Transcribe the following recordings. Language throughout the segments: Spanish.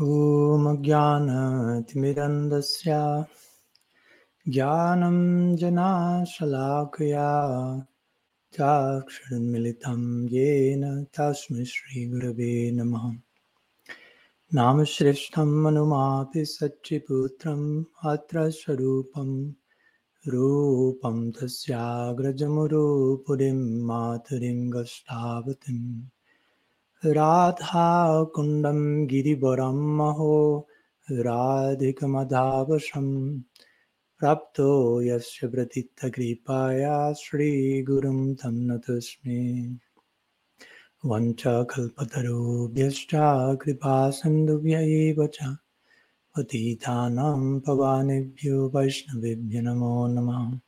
ॐ ज्ञानतिमिरन्दस्य ज्ञानं जनाशलाकया। चाक्षरन्मिलितं येन तस्मै श्रीगुरवे नमः। नामश्रेष्ठं मनुमापि सच्चिपुत्रम् अत्र स्वरूपं। रूपं तस्याग्रजमुरुपुरीं मातुरीं गष्टावतीम् राधाकुण्डं गिरिवरं महो राधिकमधावशं। प्राप्तो यस्य प्रतीतकृपाया श्रीगुरुं तं नतोऽस्मि। वञ्चकल्पतरुभ्यश्च कृपासिन्धुभ्य च। पतितानां पवानेभ्यो वैष्णवेभ्यो नमो नमः।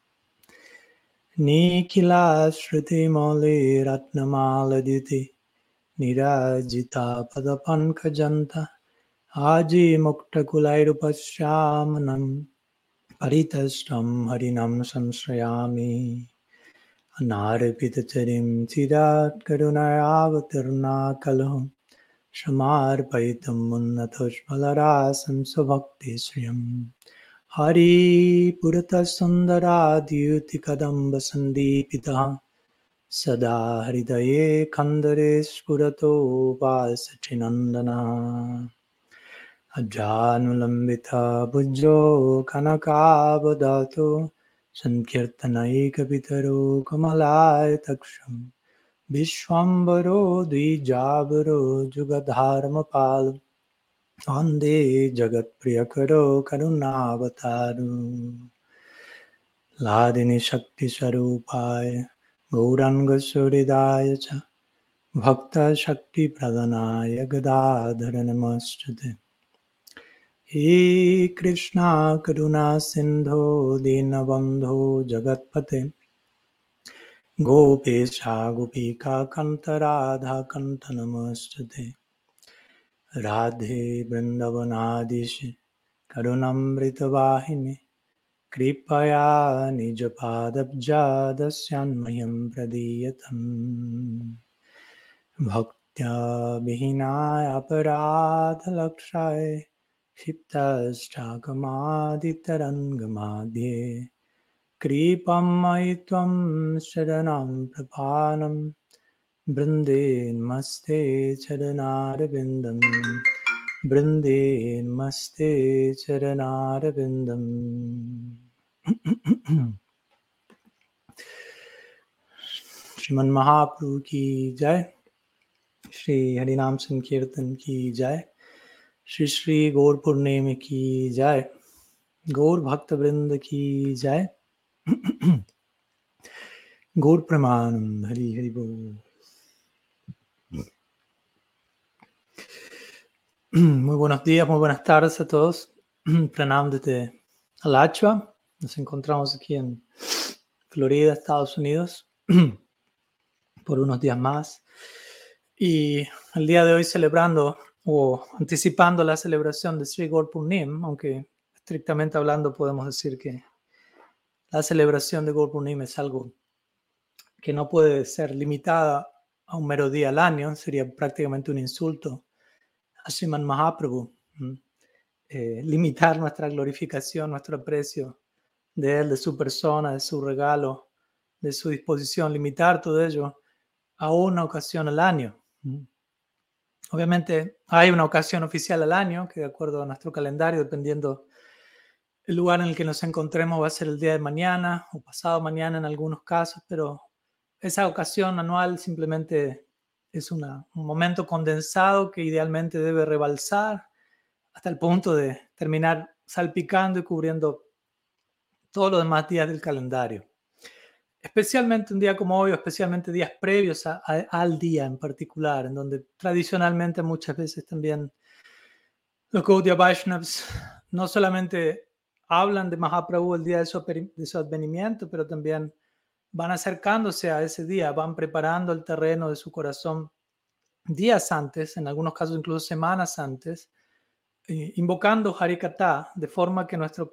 निखिलाश्रुतिमौलिरत्नमालदिति। निराजिता निराजितापदपङ्कजन्त आजीमुक्तकुलैरुपश्यामनं परितष्टं हरिनं संश्रयामि। अनार्पितचरिं चिरात् करुणयावतीर्णा कलहं क्षमार्पयितमुन्नतोष्मलरासं स्वभक्तिश्रियं हरिपुरतसुन्दराद्युतिकदम्बसन्दीपितः सदा हृदये कन्दरे स्फुरतो वासचिनन्दनः। अजानुलम्बिता भुजो कनकावदातो सङ्कीर्तनैकपितरो कमलायतक्षं। विश्वम्बरो द्विजाबरो जुगधर्मपाल, वंदे जगत्प्रियकरो करुणावतारो। लादिनि शक्तिस्वरूपाय गौराङ्गसूरिदाय च भक्तशक्तिप्रदनाय गदाधर नमस्तुते हे कृष्णा, करुणा, सिन्धो, दीनबन्धो, जगत्पते। गोपेशा, गोपिका कन्तराधाकन्त नमस्तुते राधे, वृन्दवनादिश, करुणमृतवाहिनी। कृपया निजपादब्जादस्यान्मह्यं प्रदीयतम्। भक्त्या विहीनाय अपराधलक्षाय क्षिप्तश्चाकमादितरङ्गमाध्ये कृपं मयि त्वं शरणं प्रपानं। बृन्देन्मस्ते चरणारविन्दं बृन्देन्मस्ते चरणारविन्दम्। श्रीमन महाप्रभु की जय। श्री हरिनाम संकीर्तन की जय। श्री श्री गौर पूर्णिमा की जय। गौर भक्त वृंद की जय। गौर प्रमाण हरि हरि बोल। Muy buenos días, muy buenas tardes a todos. Pranam desde Alachua. Nos encontramos aquí en Florida, Estados Unidos, por unos días más. Y el día de hoy celebrando o anticipando la celebración de Sri Purnim, aunque estrictamente hablando podemos decir que la celebración de Purnim es algo que no puede ser limitada a un mero día al año, sería prácticamente un insulto a Sriman Mahaprabhu. Eh, limitar nuestra glorificación, nuestro aprecio de Él, de su persona, de su regalo, de su disposición, limitar todo ello a una ocasión al año. Obviamente hay una ocasión oficial al año que de acuerdo a nuestro calendario, dependiendo el lugar en el que nos encontremos, va a ser el día de mañana o pasado mañana en algunos casos, pero esa ocasión anual simplemente es un momento condensado que idealmente debe rebalsar hasta el punto de terminar salpicando y cubriendo todos los demás días del calendario. Especialmente un día como hoy, o especialmente días previos al día en particular, en donde tradicionalmente muchas veces también los Gaudiya Vaishnavas no solamente hablan de Mahaprabhu el día de su, de su advenimiento, pero también van acercándose a ese día, van preparando el terreno de su corazón días antes, en algunos casos incluso semanas antes, eh, invocando Harikata de forma que nuestra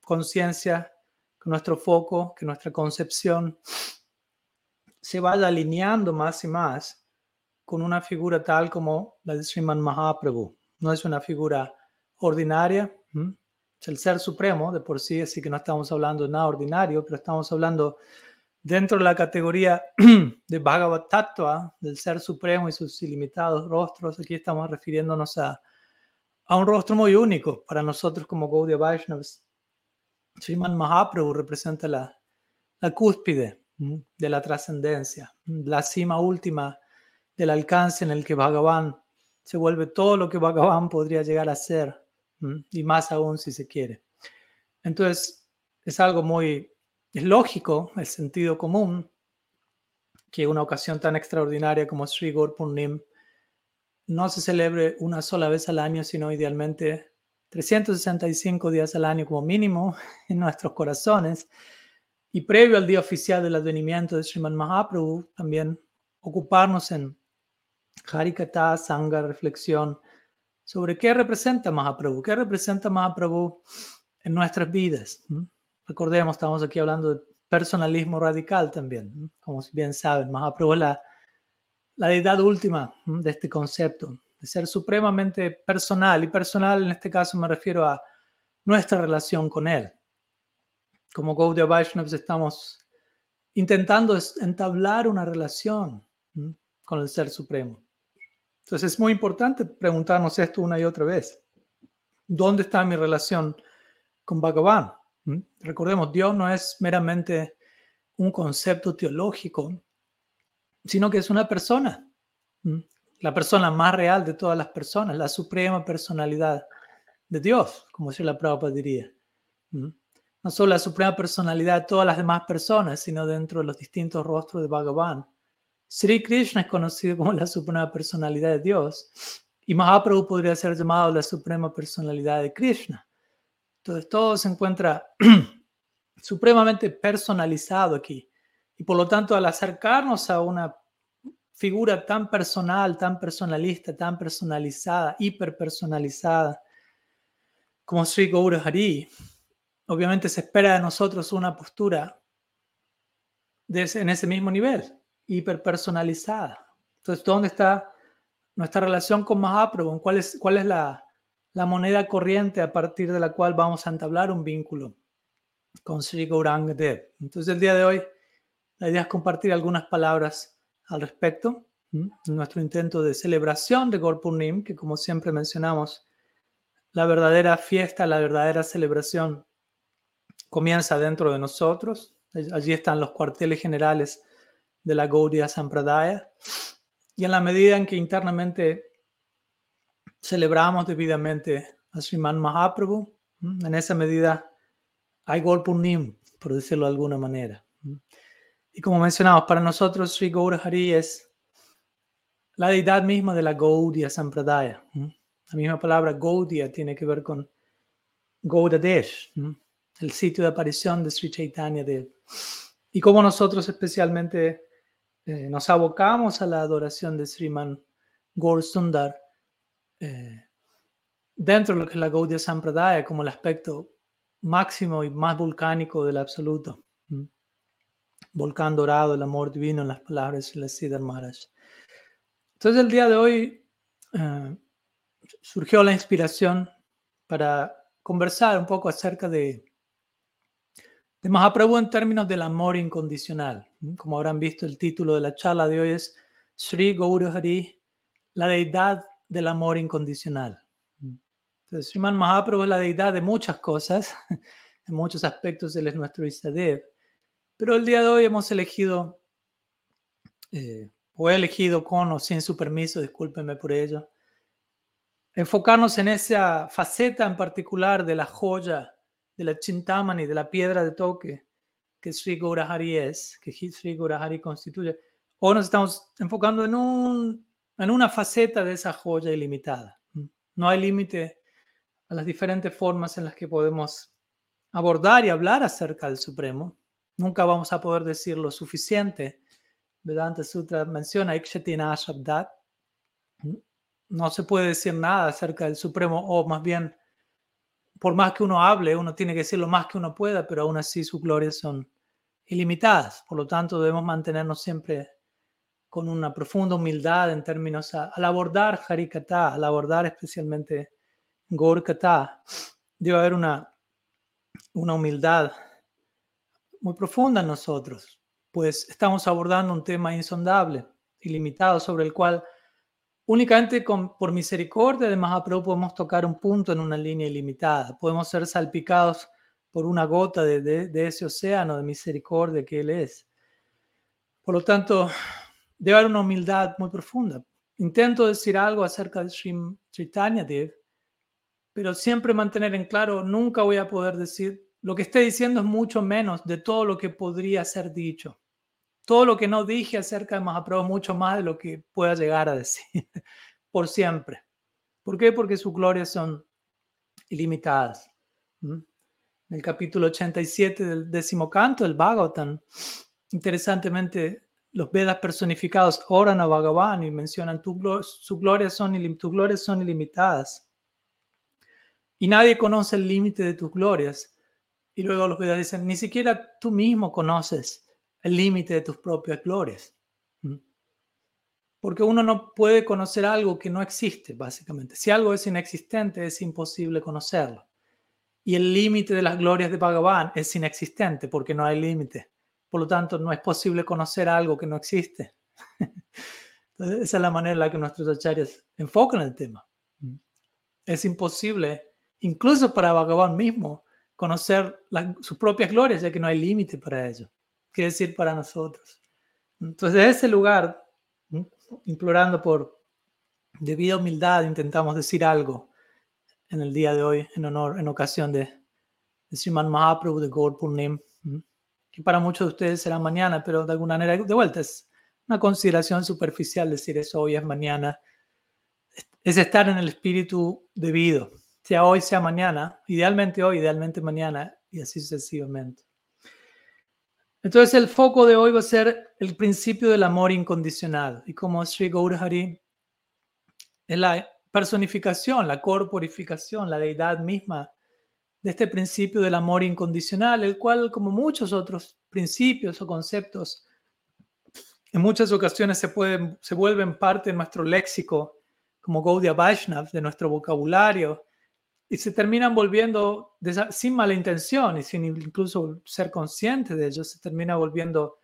conciencia, que nuestro foco, que nuestra concepción se vaya alineando más y más con una figura tal como la de Sriman Mahaprabhu. no es una figura ordinaria, es el ser supremo de por sí, así que no estamos hablando de nada ordinario, pero estamos hablando dentro de la categoría de Bhagavad Tattva, del ser supremo y sus ilimitados rostros. Aquí estamos refiriéndonos a, a un rostro muy único para nosotros como Gaudiya Vaishnavas. Sriman Mahaprabhu representa la, la cúspide de la trascendencia, la cima última del alcance en el que Bhagavan se vuelve todo lo que Bhagavan podría llegar a ser, y más aún si se quiere. Entonces, es algo muy, es lógico, el sentido común, que una ocasión tan extraordinaria como Sri Gorpurnim no se celebre una sola vez al año, sino idealmente 365 días al año como mínimo en nuestros corazones. Y previo al día oficial del advenimiento de Sriman Mahaprabhu, también ocuparnos en Harikata, Sangha, reflexión sobre qué representa Mahaprabhu, qué representa Mahaprabhu en nuestras vidas. Recordemos, estamos aquí hablando de personalismo radical también. Como bien saben, Mahaprabhu es la, la deidad última de este concepto, de ser supremamente personal. Y personal en este caso me refiero a nuestra relación con él como Gaudiya Vaishnavas estamos intentando entablar una relación con el Ser Supremo. Entonces es muy importante preguntarnos esto una y otra vez. ¿Dónde está mi relación con Bhagavan? Recordemos, Dios no es meramente un concepto teológico, sino que es una persona, la persona más real de todas las personas, la suprema personalidad de Dios, como si la Prabhupada diría no solo la suprema personalidad de todas las demás personas, sino dentro de los distintos rostros de Bhagavan. Sri Krishna es conocido como la suprema personalidad de Dios y Mahaprabhu podría ser llamado la suprema personalidad de Krishna. Entonces todo se encuentra supremamente personalizado aquí. Y por lo tanto, al acercarnos a una figura tan personal, tan personalista, tan personalizada, hiperpersonalizada, como Sri Gaura Hari, obviamente se espera de nosotros una postura en ese mismo nivel, hiperpersonalizada. Entonces, ¿dónde está nuestra relación con Mahaprabhu? ¿Cuál es, cuál es la, la moneda corriente a partir de la cual vamos a entablar un vínculo con Sri Gauranga Dev? Entonces, el día de hoy, la idea es compartir algunas palabras al respecto. Nuestro intento de celebración de Gorpurnim, que como siempre mencionamos, la verdadera fiesta, la verdadera celebración comienza dentro de nosotros. Allí están los cuarteles generales de la Gaudiya Sampradaya. Y en la medida en que internamente celebramos debidamente a Sriman Mahaprabhu, en esa medida hay Golpurnim, por decirlo de alguna manera. Y como mencionamos, para nosotros Sri Hari es la deidad misma de la Gaudiya Sampradaya. La misma palabra Gaudiya tiene que ver con Gaudadesh, el sitio de aparición de Sri Chaitanya Dev. Y como nosotros especialmente eh, nos abocamos a la adoración de Sriman Gaur Sundar eh, dentro de lo que es la Gaudiya Sampradaya como el aspecto máximo y más volcánico del absoluto. Volcán dorado, el amor divino en las palabras de la Siddhar Maharaj. Entonces el día de hoy eh, surgió la inspiración para conversar un poco acerca de de Mahaprabhu en términos del amor incondicional. Como habrán visto, el título de la charla de hoy es Sri Gaurahari, la deidad del amor incondicional. Entonces, Sriman Mahaprabhu es la deidad de muchas cosas, en muchos aspectos él es nuestro Isadev. Pero el día de hoy hemos elegido, eh, o he elegido con o sin su permiso, discúlpenme por ello, enfocarnos en esa faceta en particular de la joya de la chintamani, de la piedra de toque que Sri Gaurahari es, que Sri Gaurahari constituye, o nos estamos enfocando en, un, en una faceta de esa joya ilimitada. No hay límite a las diferentes formas en las que podemos abordar y hablar acerca del Supremo. Nunca vamos a poder decir lo suficiente. Vedanta Sutra menciona Ikshatina Shabdat. No se puede decir nada acerca del Supremo, o más bien por más que uno hable, uno tiene que decir lo más que uno pueda, pero aún así sus glorias son ilimitadas. Por lo tanto, debemos mantenernos siempre con una profunda humildad en términos al abordar Harikata, al abordar especialmente Gorkata, debe haber una, una humildad muy profunda en nosotros, pues estamos abordando un tema insondable, ilimitado, sobre el cual únicamente con, por misericordia de Mahaprabhu podemos tocar un punto en una línea ilimitada, podemos ser salpicados por una gota de, de ese océano de misericordia que Él es. Por lo tanto, debe haber una humildad muy profunda. Intento decir algo acerca de Sri Chaitanya pero siempre mantener en claro, nunca voy a poder decir, lo que esté diciendo es mucho menos de todo lo que podría ser dicho. Todo lo que no dije acerca de Mahaprabhu es mucho más de lo que pueda llegar a decir, por siempre. ¿Por qué? Porque sus glorias son ilimitadas. En el capítulo 87 del décimo canto del Bhagavatam, interesantemente los Vedas personificados oran a Bhagavan y mencionan tu, sus glorias son, tus glorias son ilimitadas. Y nadie conoce el límite de tus glorias. Y luego los Vedas dicen, ni siquiera tú mismo conoces el límite de tus propias glorias. ¿Mm? Porque uno no puede conocer algo que no existe, básicamente. Si algo es inexistente, es imposible conocerlo. Y el límite de las glorias de Bhagavan es inexistente porque no hay límite. Por lo tanto, no es posible conocer algo que no existe. Entonces, esa es la manera en la que nuestros acharyas enfocan el tema. Es imposible, incluso para Bhagavan mismo, conocer sus propias glorias, ya que no hay límite para ello. Quiere decir para nosotros. Entonces, desde ese lugar, implorando por debida humildad, intentamos decir algo en el día de hoy, en honor, en ocasión de, de Sriman Mahaprabhu de Gaur Purnim que para muchos de ustedes será mañana, pero de alguna manera, de vuelta, es una consideración superficial decir eso hoy es mañana. Es estar en el espíritu debido, sea hoy, sea mañana, idealmente hoy, idealmente mañana, y así sucesivamente. Entonces el foco de hoy va a ser el principio del amor incondicional. Y como Sri Gaurahari es la personificación, la corporificación, la deidad misma de este principio del amor incondicional, el cual, como muchos otros principios o conceptos, en muchas ocasiones se, pueden, se vuelven parte de nuestro léxico, como Gaudiya Vaishnav, de nuestro vocabulario, y se terminan volviendo, sin mala intención y sin incluso ser consciente de ello, se termina volviendo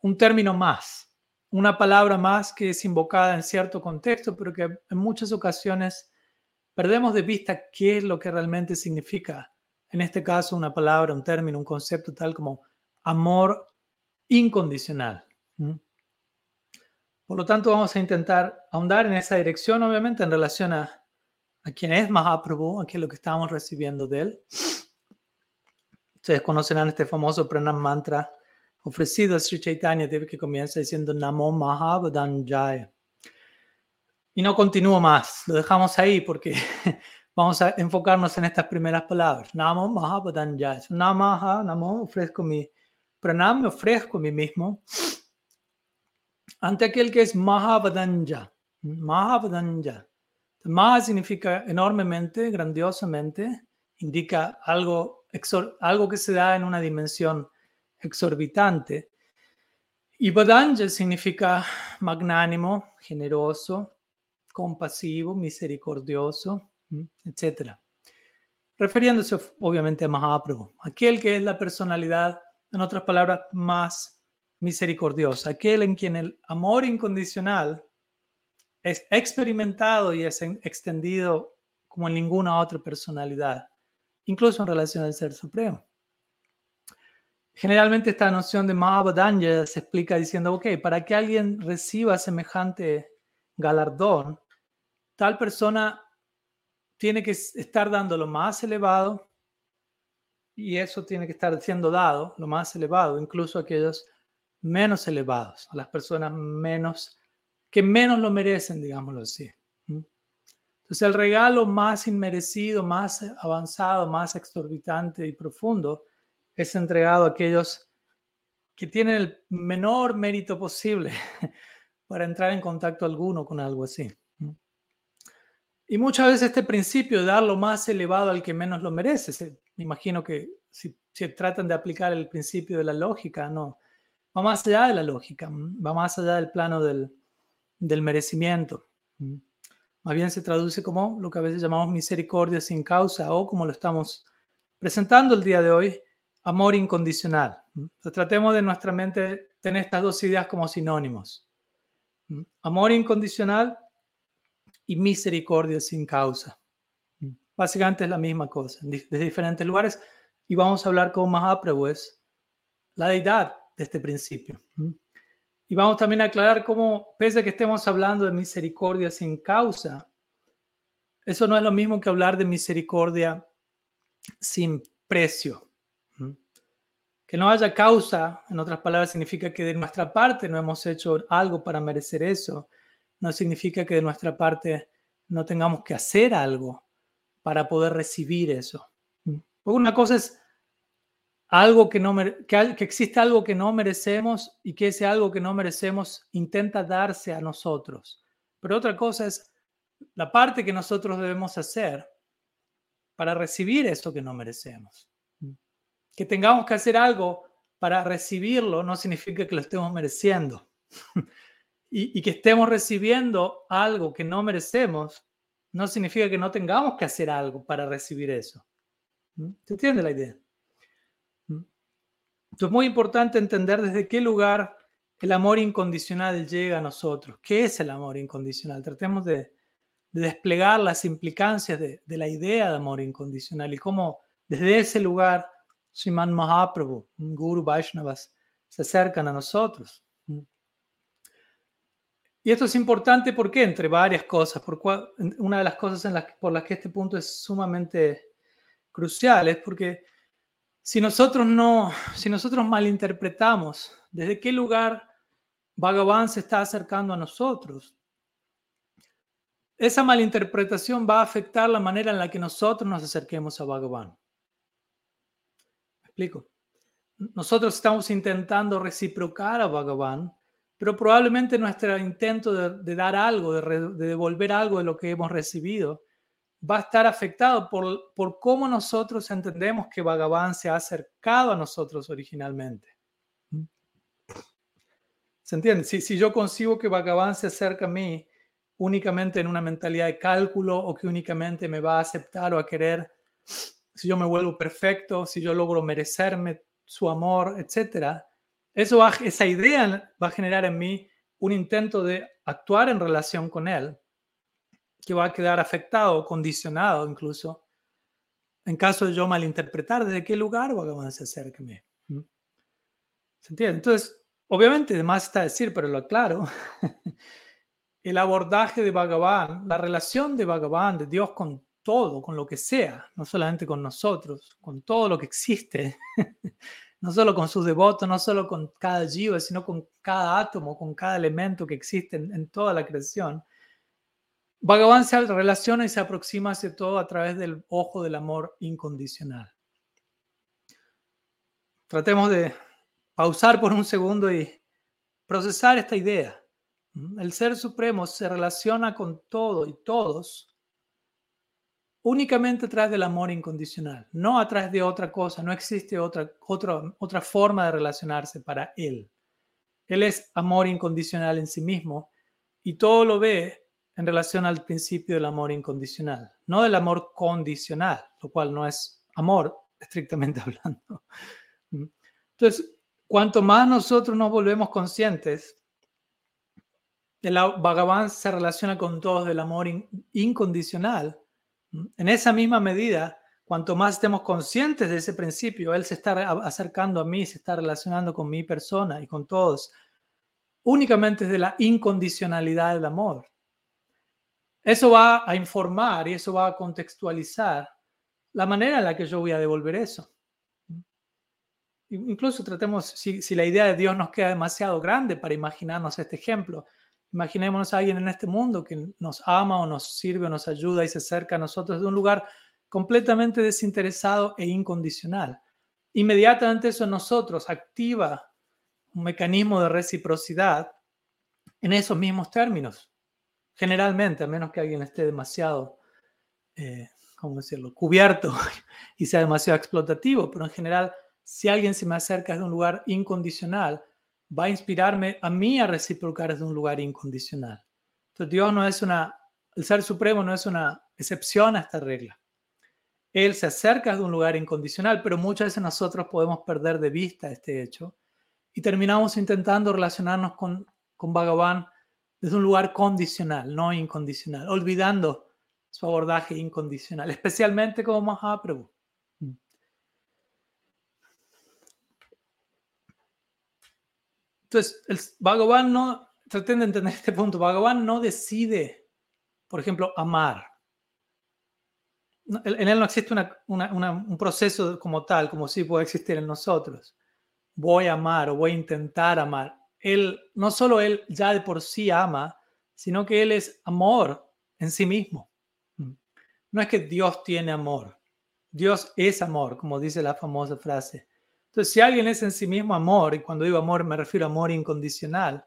un término más, una palabra más que es invocada en cierto contexto, pero que en muchas ocasiones perdemos de vista qué es lo que realmente significa en este caso una palabra, un término, un concepto tal como amor incondicional. Por lo tanto, vamos a intentar ahondar en esa dirección, obviamente, en relación a, a quién es Mahaprabhu, a qué es lo que estamos recibiendo de él. Ustedes conocerán este famoso pranam mantra ofrecido a Sri Chaitanya Dev que comienza diciendo Namo Mahabhadanjaya. Y no continúo más, lo dejamos ahí porque Vamos a enfocarnos en estas primeras palabras. Namo Mahapadanya. Namaha, Namo, ofrezco mi pranam, me ofrezco a mí mismo ante aquel que es Mahabadanja. Mahabadanja. Maha significa enormemente, grandiosamente, indica algo, algo que se da en una dimensión exorbitante. Y Badanja significa magnánimo, generoso, compasivo, misericordioso etcétera. Refiriéndose obviamente a Mahaprabhu, aquel que es la personalidad, en otras palabras, más misericordiosa, aquel en quien el amor incondicional es experimentado y es extendido como en ninguna otra personalidad, incluso en relación al Ser Supremo. Generalmente esta noción de Mahabodanya se explica diciendo, ok, para que alguien reciba semejante galardón, tal persona tiene que estar dando lo más elevado y eso tiene que estar siendo dado, lo más elevado, incluso a aquellos menos elevados, a las personas menos, que menos lo merecen, digámoslo así. Entonces el regalo más inmerecido, más avanzado, más exorbitante y profundo es entregado a aquellos que tienen el menor mérito posible para entrar en contacto alguno con algo así. Y muchas veces este principio de dar lo más elevado al que menos lo merece, me imagino que si, tratan de aplicar el principio de la lógica, no, va más allá de la lógica, va más allá del plano del, del merecimiento. Más bien se traduce como lo que a veces llamamos misericordia sin causa o como lo estamos presentando el día de hoy, amor incondicional. Entonces, tratemos de nuestra mente tener estas dos ideas como sinónimos. Amor incondicional y misericordia sin causa. Básicamente es la misma cosa, desde diferentes lugares. Y vamos a hablar con Mahaprabhu, es la deidad de este principio. Y vamos también a aclarar cómo, pese a que estemos hablando de misericordia sin causa, eso no es lo mismo que hablar de misericordia sin precio. Que no haya causa, en otras palabras, significa que de nuestra parte no hemos hecho algo para merecer eso. No significa que de nuestra parte no tengamos que hacer algo para poder recibir eso. Porque una cosa es algo que no que, que existe algo que no merecemos y que ese algo que no merecemos intenta darse a nosotros. Pero otra cosa es la parte que nosotros debemos hacer para recibir eso que no merecemos. Que tengamos que hacer algo para recibirlo no significa que lo estemos mereciendo. y, que estemos recibiendo algo que no merecemos no significa que no tengamos que hacer algo para recibir eso. ¿Se entiende la idea? Entonces es muy importante entender desde qué lugar el amor incondicional llega a nosotros. ¿Qué es el amor incondicional? Tratemos de, desplegar las implicancias de, de, la idea de amor incondicional y cómo desde ese lugar Sriman Mahaprabhu, Guru Vaishnavas, se acercan a nosotros. Y esto es importante porque, entre varias cosas, por una de las cosas en las, por las que este punto es sumamente crucial es porque si nosotros no, si nosotros malinterpretamos desde qué lugar Bhagavan se está acercando a nosotros, esa malinterpretación va a afectar la manera en la que nosotros nos acerquemos a Bhagavan. ¿Me explico? Nosotros estamos intentando reciprocar a Bhagavan pero probablemente nuestro intento de, dar algo, de, devolver algo de lo que hemos recibido, va a estar afectado por, por cómo nosotros entendemos que Bhagavan se ha acercado a nosotros originalmente. ¿Se entiende? Si, si yo consigo que Bhagavan se acerca a mí únicamente en una mentalidad de cálculo o que únicamente me va a aceptar o a querer, si yo me vuelvo perfecto, si yo logro merecerme su amor, etcétera, eso esa idea va a generar en mí un intento de actuar en relación con él, que va a quedar afectado, condicionado incluso, en caso de yo malinterpretar desde qué lugar Bhagavan se acerca a mí. ¿Se entiende? Entonces, obviamente, además está decir, pero lo aclaro, el abordaje de Bhagavan, la relación de Bhagavan, de Dios con todo, con lo que sea, no solamente con nosotros, con todo lo que existe, no solo con sus devotos, no solo con cada jiva, sino con cada átomo, con cada elemento que existe en, toda la creación. Bhagavan se relaciona y se aproxima hacia todo a través del ojo del amor incondicional. Tratemos de pausar por un segundo y procesar esta idea. El Ser Supremo se relaciona con todo y todos únicamente a través del amor incondicional, no a través de otra cosa, no existe otra, otra, otra forma de relacionarse para Él. Él es amor incondicional en sí mismo y todo lo ve en relación al principio del amor incondicional, no del amor condicional, lo cual no es amor estrictamente hablando. Entonces, cuanto más nosotros nos volvemos conscientes, el Bhagavan se relaciona con todos del amor incondicional, en esa misma medida, cuanto más estemos conscientes de ese principio, Él se está acercando a mí, se está relacionando con mi persona y con todos, únicamente de la incondicionalidad del amor. Eso va a informar y eso va a contextualizar la manera en la que yo voy a devolver eso. Incluso tratemos, si, si la idea de Dios nos queda demasiado grande para imaginarnos este ejemplo, Imaginémonos a alguien en este mundo que nos ama o nos sirve o nos ayuda y se acerca a nosotros de un lugar completamente desinteresado e incondicional. Inmediatamente eso en nosotros activa un mecanismo de reciprocidad en esos mismos términos. Generalmente, a menos que alguien esté demasiado, eh, ¿cómo decirlo?, cubierto y sea demasiado explotativo, pero en general, si alguien se me acerca de un lugar incondicional, va a inspirarme a mí a reciprocar desde un lugar incondicional. Entonces Dios no es una, el Ser Supremo no es una excepción a esta regla. Él se acerca de un lugar incondicional, pero muchas veces nosotros podemos perder de vista este hecho y terminamos intentando relacionarnos con, con Bhagavan desde un lugar condicional, no incondicional, olvidando su abordaje incondicional, especialmente como Mahaprabhu. Entonces, el Bhagavan no, traten de entender este punto, Bhagavan no decide, por ejemplo, amar. En él no existe un proceso como tal, como sí puede existir en nosotros. Voy a amar o voy a intentar amar. Él, no solo él ya de por sí ama, sino que él es amor en sí mismo. No es que Dios tiene amor. Dios es amor, como dice la famosa frase. Entonces, si alguien es en sí mismo amor, y cuando digo amor me refiero a amor incondicional,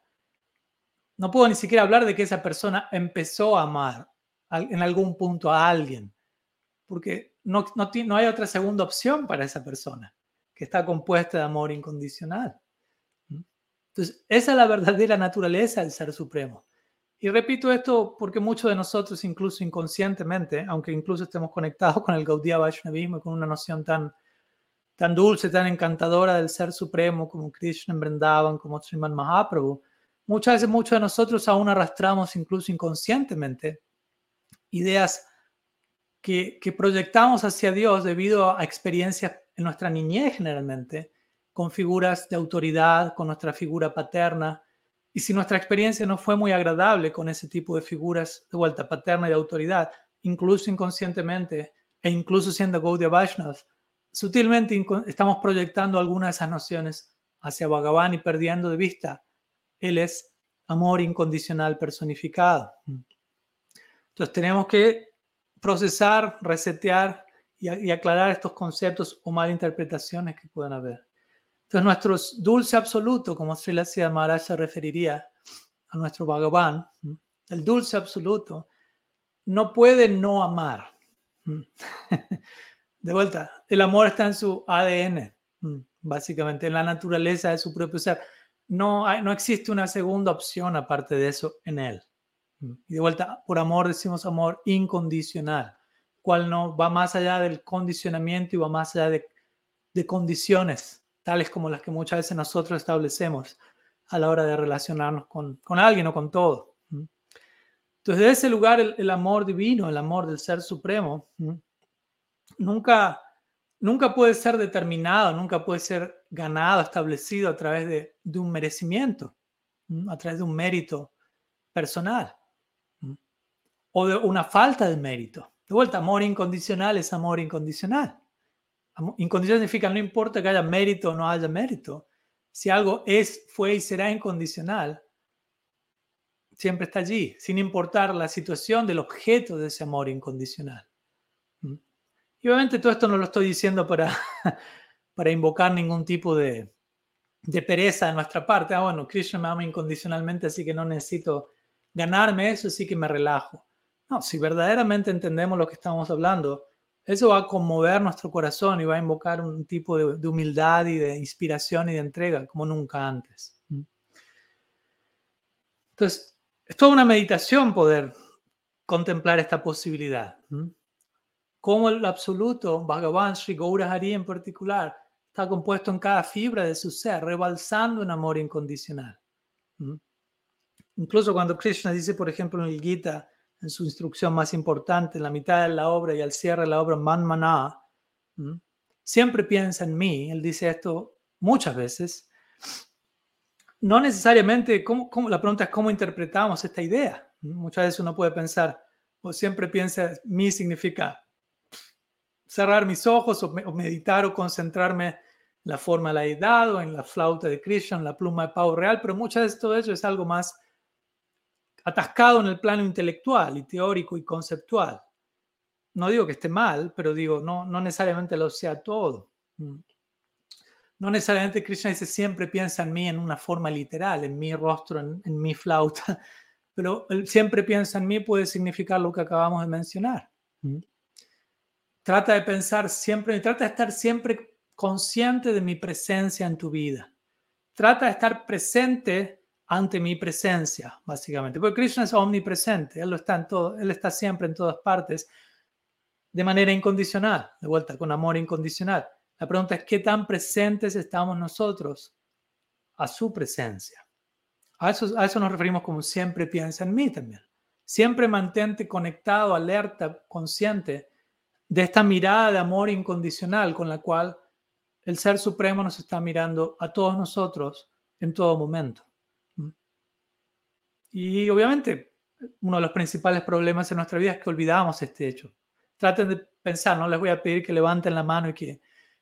no puedo ni siquiera hablar de que esa persona empezó a amar en algún punto a alguien, porque no, no, no hay otra segunda opción para esa persona, que está compuesta de amor incondicional. Entonces, esa es la verdadera naturaleza del Ser Supremo. Y repito esto porque muchos de nosotros, incluso inconscientemente, aunque incluso estemos conectados con el Gaudiya Vaishnavismo y con una noción tan tan dulce, tan encantadora del Ser Supremo como Krishna en Vrindavan, como Sriman Mahaprabhu, muchas veces muchos de nosotros aún arrastramos incluso inconscientemente ideas que, proyectamos hacia Dios debido a experiencias en nuestra niñez generalmente, con figuras de autoridad, con nuestra figura paterna. Y si nuestra experiencia no fue muy agradable con ese tipo de figuras de vuelta paterna y de autoridad, incluso inconscientemente, e incluso siendo Gaudiya Vaishnavas, sutilmente estamos proyectando algunas de esas nociones hacia Bhagavan y perdiendo de vista. Él es amor incondicional personificado. Entonces tenemos que procesar, resetear y, aclarar estos conceptos o malinterpretaciones que puedan haber. Entonces nuestro dulce absoluto, como Srila Maharaj se referiría a nuestro Bhagavan, el dulce absoluto, no puede no amar. De vuelta, el amor está en su ADN, mm, básicamente, en la naturaleza de su propio ser. No, no existe una segunda opción aparte de eso en él. Mm, y de vuelta, por amor decimos amor incondicional, cual no va más allá del condicionamiento y va más allá de, de condiciones, tales como las que muchas veces nosotros establecemos a la hora de relacionarnos con, con alguien o con todo. Mm. Entonces, de ese lugar, el, amor divino, el amor del Ser Supremo, nunca, nunca puede ser determinado, nunca puede ser ganado, establecido a través de, un merecimiento, a través de un mérito personal o de una falta de mérito. De vuelta, amor incondicional es amor incondicional. Incondicional significa no importa que haya mérito o no haya mérito. Si algo es, fue y será incondicional, siempre está allí, sin importar la situación del objeto de ese amor incondicional. Y obviamente todo esto no lo estoy diciendo para, para invocar ningún tipo de, pereza de nuestra parte. Ah, bueno, Krishna me ama incondicionalmente, así que no necesito ganarme eso, así que me relajo. No, si verdaderamente entendemos lo que estamos hablando, eso va a conmover nuestro corazón y va a invocar un tipo de, de humildad y de inspiración y de entrega como nunca antes. Entonces, es toda una meditación poder contemplar esta posibilidad como el absoluto, Bhagavan Sri Gaurahari en particular, está compuesto en cada fibra de su ser, rebalsando en amor incondicional. ¿Mm? Incluso cuando Krishna dice, por ejemplo, en el Gita, en su instrucción más importante, en la mitad de la obra y al cierre de la obra, Man Mana, ¿Mm? siempre piensa en mí. Él dice esto muchas veces. No necesariamente, ¿cómo, la pregunta es cómo interpretamos esta idea. ¿Mm? Muchas veces uno puede pensar, o siempre piensa, mí significa cerrar mis ojos o, meditar o concentrarme en la forma de la edad o en la flauta de Krishna, la pluma de pavo real, pero muchas veces todo eso es algo más atascado en el plano intelectual y teórico y conceptual. No digo que esté mal, pero digo, no, no necesariamente lo sea todo. Mm. No necesariamente Krishna dice siempre piensa en mí en una forma literal, en mi rostro, en, mi flauta, pero siempre piensa en mí puede significar lo que acabamos de mencionar. Mm. Trata de pensar siempre, trata de estar siempre consciente de mi presencia en tu vida. trata de estar presente ante mi presencia, básicamente. Porque Krishna es omnipresente, Él, lo está, en todo, él está siempre en todas partes, de manera incondicional, de vuelta, con amor incondicional. La pregunta es, ¿qué tan presentes estamos nosotros a su presencia? A eso, a eso nos referimos como siempre piensa en mí también. Siempre mantente conectado, alerta, consciente de esta mirada de amor incondicional con la cual el Ser Supremo nos está mirando a todos nosotros en todo momento. ¿Mm? Y obviamente uno de los principales problemas en nuestra vida es que olvidamos este hecho. Traten de pensar, no les voy a pedir que levanten la mano y que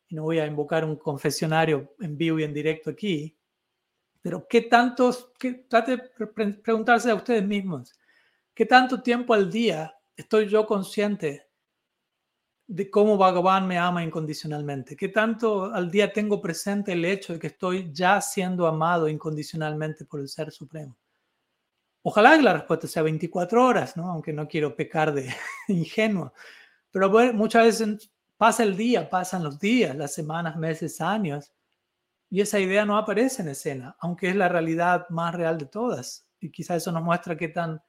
no voy a invocar un confesionario en vivo y en directo aquí, pero ¿qué tantos, qué, trate de preguntarse a ustedes mismos, ¿qué tanto tiempo al día estoy yo consciente de cómo Bhagavan me ama incondicionalmente? ¿Qué tanto al día tengo presente el hecho de que estoy ya siendo amado incondicionalmente por el Ser Supremo? Ojalá que la respuesta sea 24 horas, ¿no? aunque no quiero pecar de ingenuo. Pero muchas veces pasa el día, pasan los días, las semanas, meses, años, y esa idea no aparece en escena, aunque es la realidad más real de todas. Y quizá eso nos muestra qué tan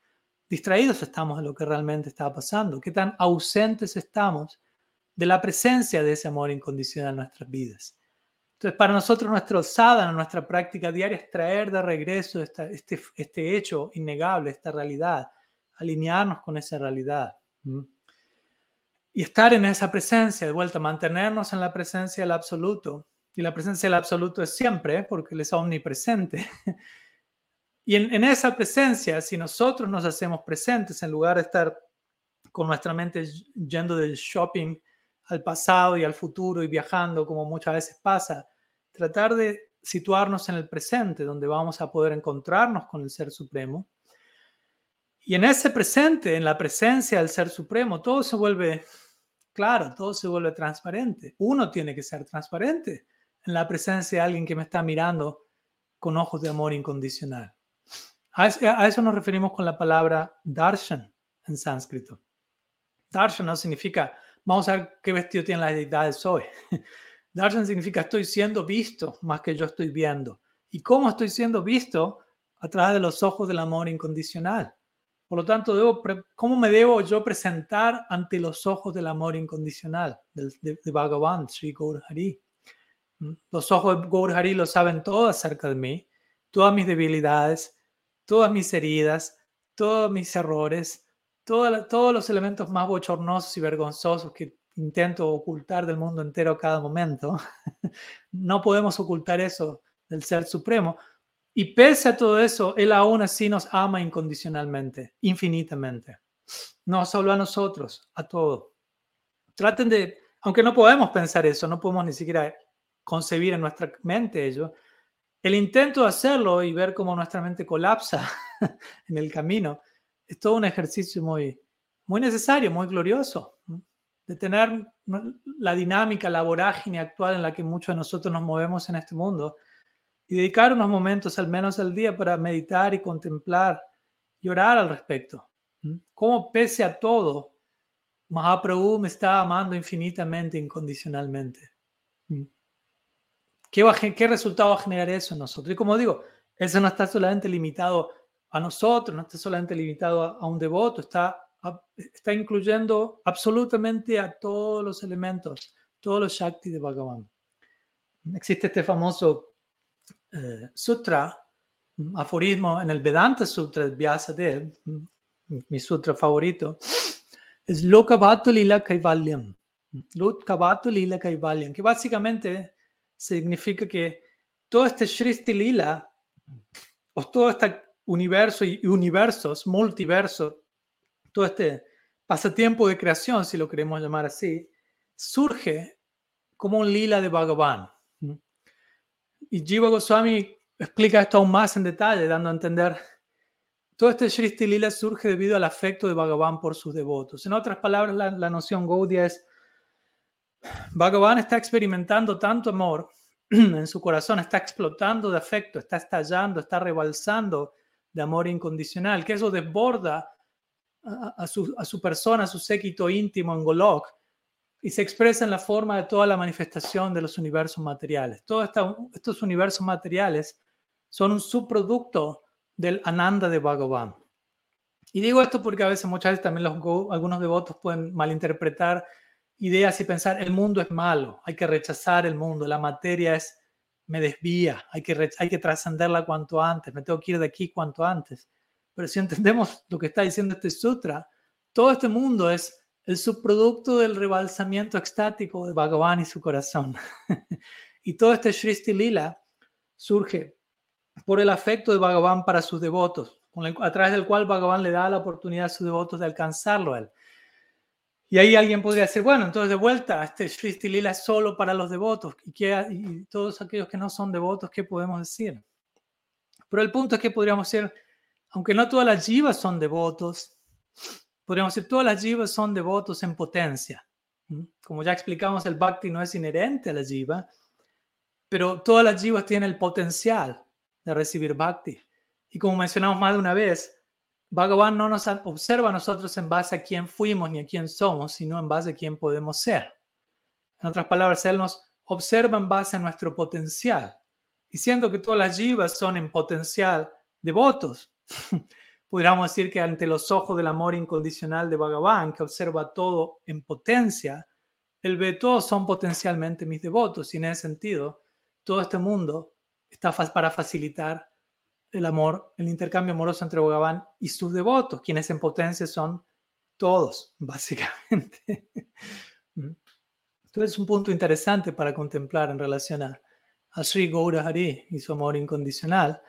distraídos estamos de lo que realmente está pasando, qué tan ausentes estamos de la presencia de ese amor incondicional en nuestras vidas. Entonces, para nosotros, nuestro sadhana, nuestra práctica diaria es traer de regreso este, este hecho innegable, esta realidad, alinearnos con esa realidad. Y estar en esa presencia, de vuelta, mantenernos en la presencia del absoluto. Y la presencia del absoluto es siempre, porque Él es omnipresente. Y en, en esa presencia, si nosotros nos hacemos presentes, en lugar de estar con nuestra mente yendo del shopping al pasado y al futuro y viajando como muchas veces pasa, tratar de situarnos en el presente, donde vamos a poder encontrarnos con el Ser Supremo. Y en ese presente, en la presencia del Ser Supremo, todo se vuelve claro, todo se vuelve transparente. Uno tiene que ser transparente en la presencia de alguien que me está mirando con ojos de amor incondicional. A eso, nos referimos con la palabra darshan en sánscrito. Darshan no significa Vamos a ver qué vestido tienen las deidades hoy. Darshan significa estoy siendo visto más que yo estoy viendo. ¿Y cómo estoy siendo visto? A través de los ojos del amor incondicional. Por lo tanto, ¿cómo me debo yo presentar ante los ojos del amor incondicional de, de, Bhagavan, Sri Gaurhari? ¿Mm? Los ojos de Gaurhari lo saben todo acerca de mí, todas mis debilidades, todas mis heridas, todos mis errores, todos los elementos más bochornosos y vergonzosos que intento ocultar del mundo entero cada momento, no podemos ocultar eso del Ser Supremo. Y pese a todo eso, Él aún así nos ama incondicionalmente, infinitamente. No solo a nosotros, a todos. Traten de, aunque no podemos pensar eso, no podemos ni siquiera concebir en nuestra mente ello, el intento de hacerlo y ver cómo nuestra mente colapsa en el camino es todo un ejercicio muy, muy necesario, muy glorioso, de tener la dinámica, la vorágine actual en la que muchos de nosotros nos movemos en este mundo y dedicar unos momentos, al menos al día, para meditar y contemplar y orar al respecto. Cómo pese a todo, Mahaprabhu me está amando infinitamente, incondicionalmente. ¿Qué, ¿Qué resultado va a generar eso en nosotros? Y como digo, eso no está solamente limitado a nosotros, no está solamente limitado a, un devoto, está, está incluyendo absolutamente a todos los elementos, todos los Shakti de Bhagavan. Existe este famoso eh, sutra, mm, aforismo en el Vedanta Sutra de Vyasadeva, mm, mi sutra favorito, es Lokavatu Lila Kaivalyam. Lokavatu Lila Kaivalyam, que básicamente significa que todo este Shristi Lila, o toda esta universo y universos, multiverso, todo este pasatiempo de creación, si lo queremos llamar así, surge como un lila de Bhagavan. Y Jiva Goswami explica esto aún más en detalle, dando a entender, todo este Shristi Lila surge debido al afecto de Bhagavan por sus devotos. En otras palabras, la, noción Gaudiya es, Bhagavan está experimentando tanto amor en su corazón, está explotando de afecto, está estallando, está rebalsando de amor incondicional, que eso desborda a, su, persona, a su séquito íntimo en Golok, y se expresa en la forma de toda la manifestación de los universos materiales. Todos estos universos materiales son un subproducto del Ananda de Bhagavan. Y digo esto porque a veces, muchas veces también algunos devotos pueden malinterpretar ideas y pensar el mundo es malo, hay que rechazar el mundo, la materia es me desvía, hay que, hay que trascenderla cuanto antes, me tengo que ir de aquí cuanto antes. Pero si entendemos lo que está diciendo este sutra, todo este mundo es el subproducto del rebalsamiento extático de Bhagavan y su corazón. y todo este Shristi Lila surge por el afecto de Bhagavan para sus devotos, a través del cual Bhagavan le da la oportunidad a sus devotos de alcanzarlo a él. Y ahí alguien podría decir, bueno, entonces de vuelta, este Shristi Lila es solo para los devotos y, que, y todos aquellos que no son devotos, ¿qué podemos decir? Pero el punto es que podríamos decir, aunque no todas las jivas son devotos, podríamos decir, todas las jivas son devotos en potencia. Como ya explicamos, el bhakti no es inherente a la jiva, pero todas las jivas tienen el potencial de recibir bhakti. Y como mencionamos más de una vez, Bhagavan no nos observa a nosotros en base a quién fuimos ni a quién somos, sino en base a quién podemos ser. En otras palabras, Él nos observa en base a nuestro potencial. Y siendo que todas las jivas son en potencial devotos, podríamos decir que ante los ojos del amor incondicional de Bhagavan, que observa todo en potencia, Él ve todos son potencialmente mis devotos y en ese sentido, todo este mundo está para facilitar el amor, el intercambio amoroso entre Bhagavan y sus devotos, quienes en potencia son todos, básicamente. Mm. Entonces es un punto interesante para contemplar en relación a, Sri Gaura Hari y su amor incondicional.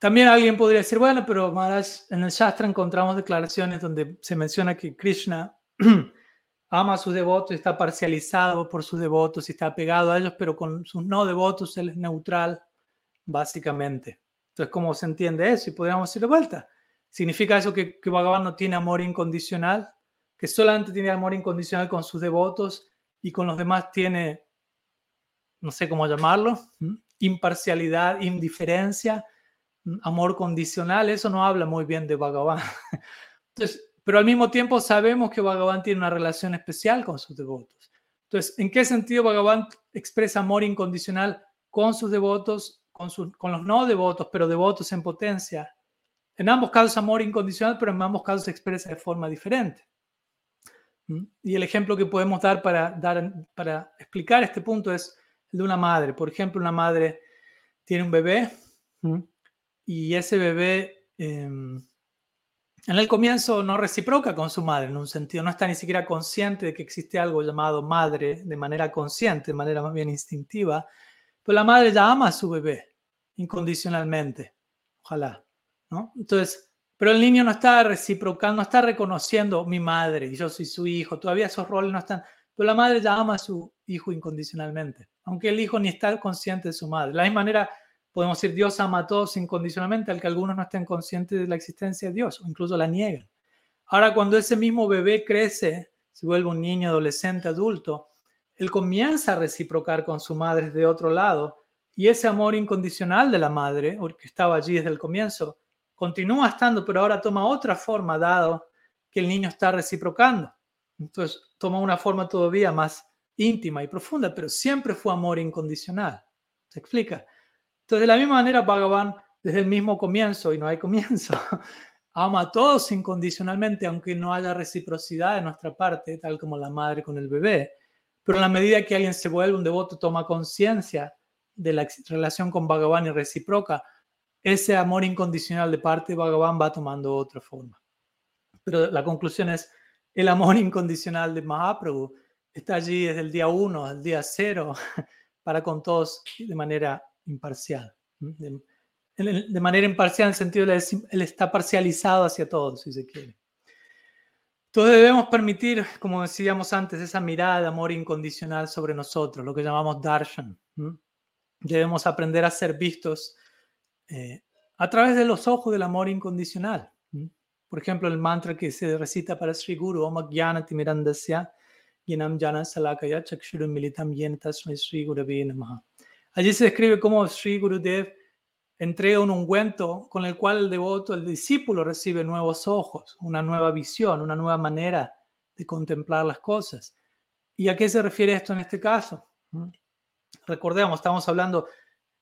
También alguien podría decir, bueno, pero Maharaj, en el Shastra encontramos declaraciones donde se menciona que Krishna ama a sus devotos está parcializado por sus devotos y está pegado a ellos, pero con sus no devotos él es neutral, básicamente. Entonces, ¿cómo se entiende eso? Y podríamos decir de vuelta. ¿Significa eso que, que Bhagavan no tiene amor incondicional? ¿Que solamente tiene amor incondicional con sus devotos y con los demás tiene, no sé cómo llamarlo, imparcialidad, indiferencia, amor condicional? Eso no habla muy bien de Bhagavan. Entonces, pero al mismo tiempo sabemos que Bhagavan tiene una relación especial con sus devotos. Entonces, ¿en qué sentido Bhagavan expresa amor incondicional con sus devotos con, los no devotos, pero devotos en potencia. En ambos casos amor incondicional, pero en ambos casos se expresa de forma diferente. ¿Mm? Y el ejemplo que podemos dar para, dar para explicar este punto es el de una madre. Por ejemplo, una madre tiene un bebé ¿Mm? y ese bebé em, en el comienzo no reciproca con su madre en un sentido, no está ni siquiera consciente de que existe algo llamado madre de manera consciente, de manera más bien instintiva, pero la madre ya ama a su bebé incondicionalmente. Ojalá. ¿no? Entonces, pero el niño no está reciprocando, no está reconociendo mi madre y yo soy su hijo. Todavía esos roles no están. Pero la madre ya ama a su hijo incondicionalmente, aunque el hijo ni está consciente de su madre. De la misma manera, podemos decir Dios ama a todos incondicionalmente, al que algunos no estén conscientes de la existencia de Dios o incluso la niegan. Ahora, cuando ese mismo bebé crece, se vuelve un niño, adolescente, adulto, él comienza a reciprocar con su madre de otro lado y ese amor incondicional de la madre, que estaba allí desde el comienzo, continúa estando, pero ahora toma otra forma dado que el niño está reciprocando. Entonces toma una forma todavía más íntima y profunda, pero siempre fue amor incondicional. ¿Se explica? Entonces, de la misma manera, Bhagavan, desde el mismo comienzo, y no hay comienzo, ama a todos incondicionalmente, aunque no haya reciprocidad de nuestra parte, tal como la madre con el bebé. Pero en la medida que alguien se vuelve un devoto, toma conciencia de la relación con Bhagavan y reciproca, ese amor incondicional de parte de Bhagavan va tomando otra forma. Pero la conclusión es, el amor incondicional de Mahaprabhu está allí desde el día uno al día cero para con todos de manera imparcial. De, manera imparcial en el sentido de él está parcializado hacia todos, si se quiere. Entonces debemos permitir, como decíamos antes, esa mirada de amor incondicional sobre nosotros, lo que llamamos darshan. Debemos aprender a ser vistos eh, a través de los ojos del amor incondicional. Por ejemplo, el mantra que se recita para Sri Guru, Om Timirandasya Yenam Jana Salakaya Chakshurum Militam Sri Namaha. Allí se describe cómo Sri Gurudev entrega un ungüento con el cual el devoto, el discípulo recibe nuevos ojos, una nueva visión, una nueva manera de contemplar las cosas. ¿Y a qué se refiere esto en este caso? ¿Mm? Recordemos, estamos hablando,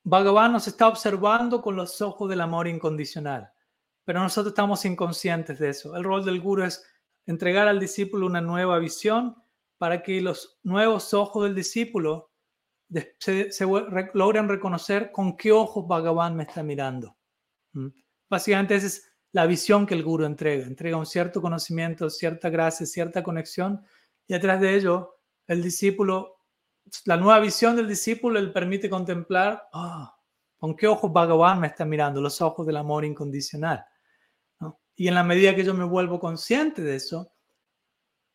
Bhagavan nos está observando con los ojos del amor incondicional, pero nosotros estamos inconscientes de eso. El rol del guru es entregar al discípulo una nueva visión para que los nuevos ojos del discípulo se, logren reconocer con qué ojos Bhagavan me está mirando. ¿Mm? Básicamente esa es la visión que el guru entrega. Entrega un cierto conocimiento, cierta gracia, cierta conexión y atrás de ello el discípulo, la nueva visión del discípulo le permite contemplar, ah, ¿con qué ojos Bhagavan me está mirando? Los ojos del amor incondicional. Y en la medida que yo me vuelvo consciente de eso,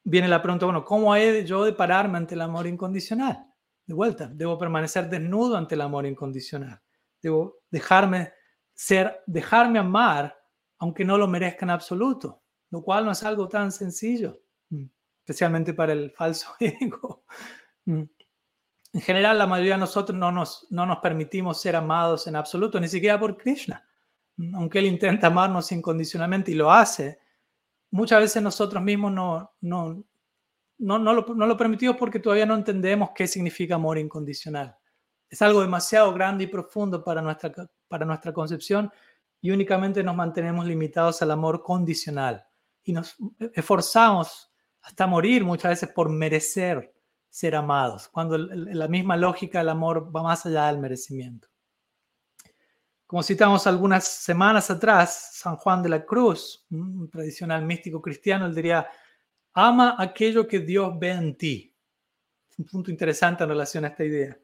viene la pregunta, bueno, ¿cómo he yo de pararme ante el amor incondicional? De vuelta, debo permanecer desnudo ante el amor incondicional. Debo dejarme ser, dejarme amar, aunque no lo merezca en absoluto, lo cual no es algo tan sencillo especialmente para el falso ego. Mm. En general, la mayoría de nosotros no nos, no nos permitimos ser amados en absoluto, ni siquiera por Krishna. Mm, aunque Él intenta amarnos incondicionalmente y lo hace, muchas veces nosotros mismos no, no, no, no, lo, no lo permitimos porque todavía no entendemos qué significa amor incondicional. Es algo demasiado grande y profundo para nuestra, para nuestra concepción y únicamente nos mantenemos limitados al amor condicional y nos esforzamos hasta morir muchas veces por merecer ser amados, cuando la misma lógica del amor va más allá del merecimiento. Como citamos algunas semanas atrás, San Juan de la Cruz, un tradicional místico cristiano, él diría, ama aquello que Dios ve en ti. Un punto interesante en relación a esta idea.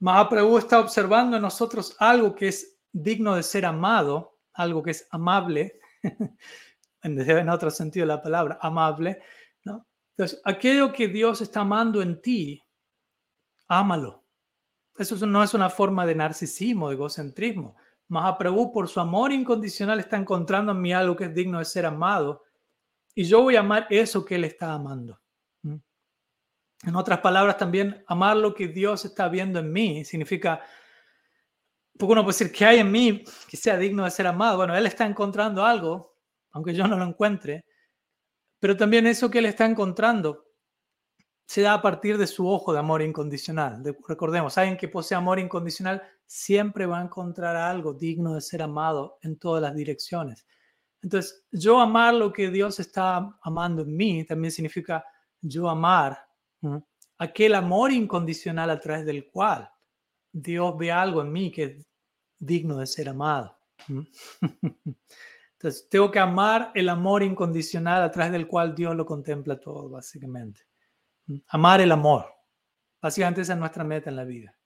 Mahaprabhu está observando en nosotros algo que es digno de ser amado, algo que es amable, en, otro sentido la palabra, amable. ¿no? Entonces, aquello que Dios está amando en ti, ámalo. Eso no es una forma de narcisismo, de egocentrismo. Mahaprabhu, por su amor incondicional, está encontrando en mí algo que es digno de ser amado. Y yo voy a amar eso que Él está amando. En otras palabras, también amar lo que Dios está viendo en mí significa, porque uno puede decir, que hay en mí que sea digno de ser amado? Bueno, Él está encontrando algo aunque yo no lo encuentre, pero también eso que él está encontrando se da a partir de su ojo de amor incondicional. recordemos, alguien que posee amor incondicional siempre va a encontrar algo digno de ser amado en todas las direcciones. Entonces, yo amar lo que Dios está amando en mí también significa yo amar aquel amor incondicional a través del cual Dios ve algo en mí que es digno de ser amado. Entonces, tengo que amar el amor incondicional a través del cual Dios lo contempla todo, básicamente. Amar el amor. Básicamente esa es nuestra meta en la vida.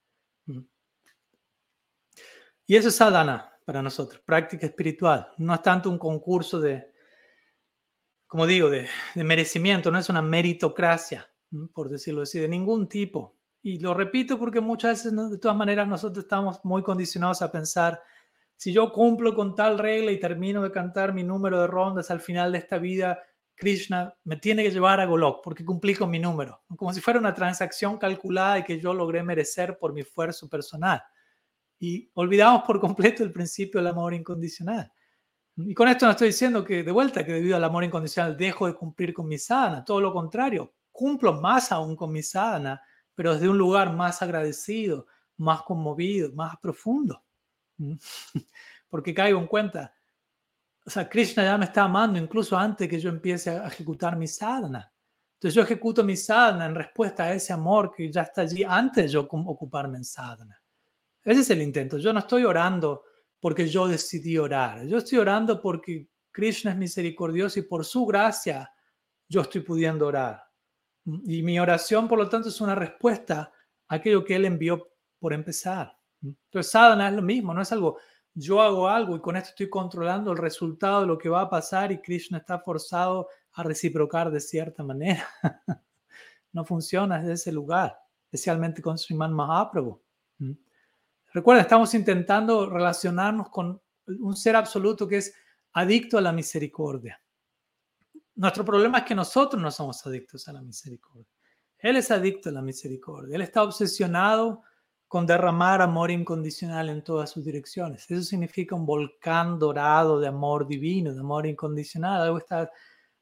Y eso es sadhana para nosotros, práctica espiritual. No es tanto un concurso de, como digo, de, merecimiento, no es una meritocracia, por decirlo así, de ningún tipo. Y lo repito porque muchas veces, de todas maneras, nosotros estamos muy condicionados a pensar si yo cumplo con tal regla y termino de cantar mi número de rondas al final de esta vida, Krishna me tiene que llevar a Golok porque cumplí con mi número, como si fuera una transacción calculada y que yo logré merecer por mi esfuerzo personal. Y olvidamos por completo el principio del amor incondicional. Y con esto no estoy diciendo que de vuelta que debido al amor incondicional dejo de cumplir con mi sadhana, todo lo contrario, cumplo más aún con mi sadhana, pero desde un lugar más agradecido, más conmovido, más profundo. Porque caigo en cuenta, o sea, Krishna ya me está amando incluso antes que yo empiece a ejecutar mi sadhana. Entonces yo ejecuto mi sadhana en respuesta a ese amor que ya está allí antes de yo ocuparme en sadhana. Ese es el intento. Yo no estoy orando porque yo decidí orar. Yo estoy orando porque Krishna es misericordioso y por su gracia yo estoy pudiendo orar. Y mi oración, por lo tanto, es una respuesta a aquello que Él envió por empezar. Entonces, sadhana es lo mismo, no es algo, yo hago algo y con esto estoy controlando el resultado de lo que va a pasar y Krishna está forzado a reciprocar de cierta manera. no funciona desde ese lugar, especialmente con Sriman Mahaprabhu. Recuerda, estamos intentando relacionarnos con un ser absoluto que es adicto a la misericordia. Nuestro problema es que nosotros no somos adictos a la misericordia. Él es adicto a la misericordia. Él está obsesionado con derramar amor incondicional en todas sus direcciones. Eso significa un volcán dorado de amor divino, de amor incondicional. Algo está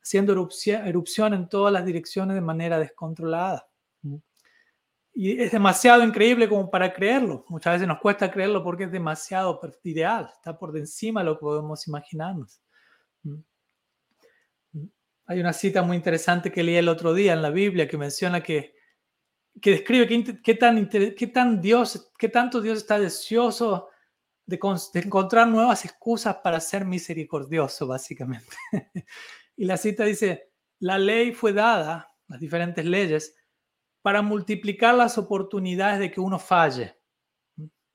haciendo erupción, en todas las direcciones de manera descontrolada. Y es demasiado increíble como para creerlo. Muchas veces nos cuesta creerlo porque es demasiado ideal, está por encima de lo que podemos imaginarnos. Hay una cita muy interesante que leí el otro día en la Biblia que menciona que, que describe qué, tan, qué, tan Dios, qué tanto Dios está deseoso de, encontrar nuevas excusas para ser misericordioso, básicamente. y la cita dice, la ley fue dada, las diferentes leyes, para multiplicar las oportunidades de que uno falle.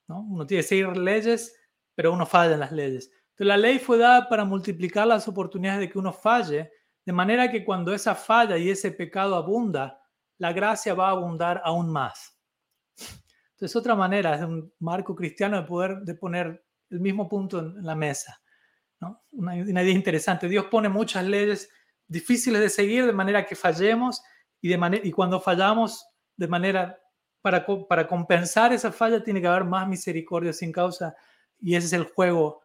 ¿no? Uno tiene que seguir leyes, pero uno falla en las leyes. Entonces, la ley fue dada para multiplicar las oportunidades de que uno falle, de manera que cuando esa falla y ese pecado abunda, la gracia va a abundar aún más. Entonces, otra manera es un marco cristiano de poder de poner el mismo punto en, la mesa. ¿no? Una, idea interesante. Dios pone muchas leyes difíciles de seguir de manera que fallemos y, de manera, y cuando fallamos de manera para, para compensar esa falla tiene que haber más misericordia sin causa y ese es el juego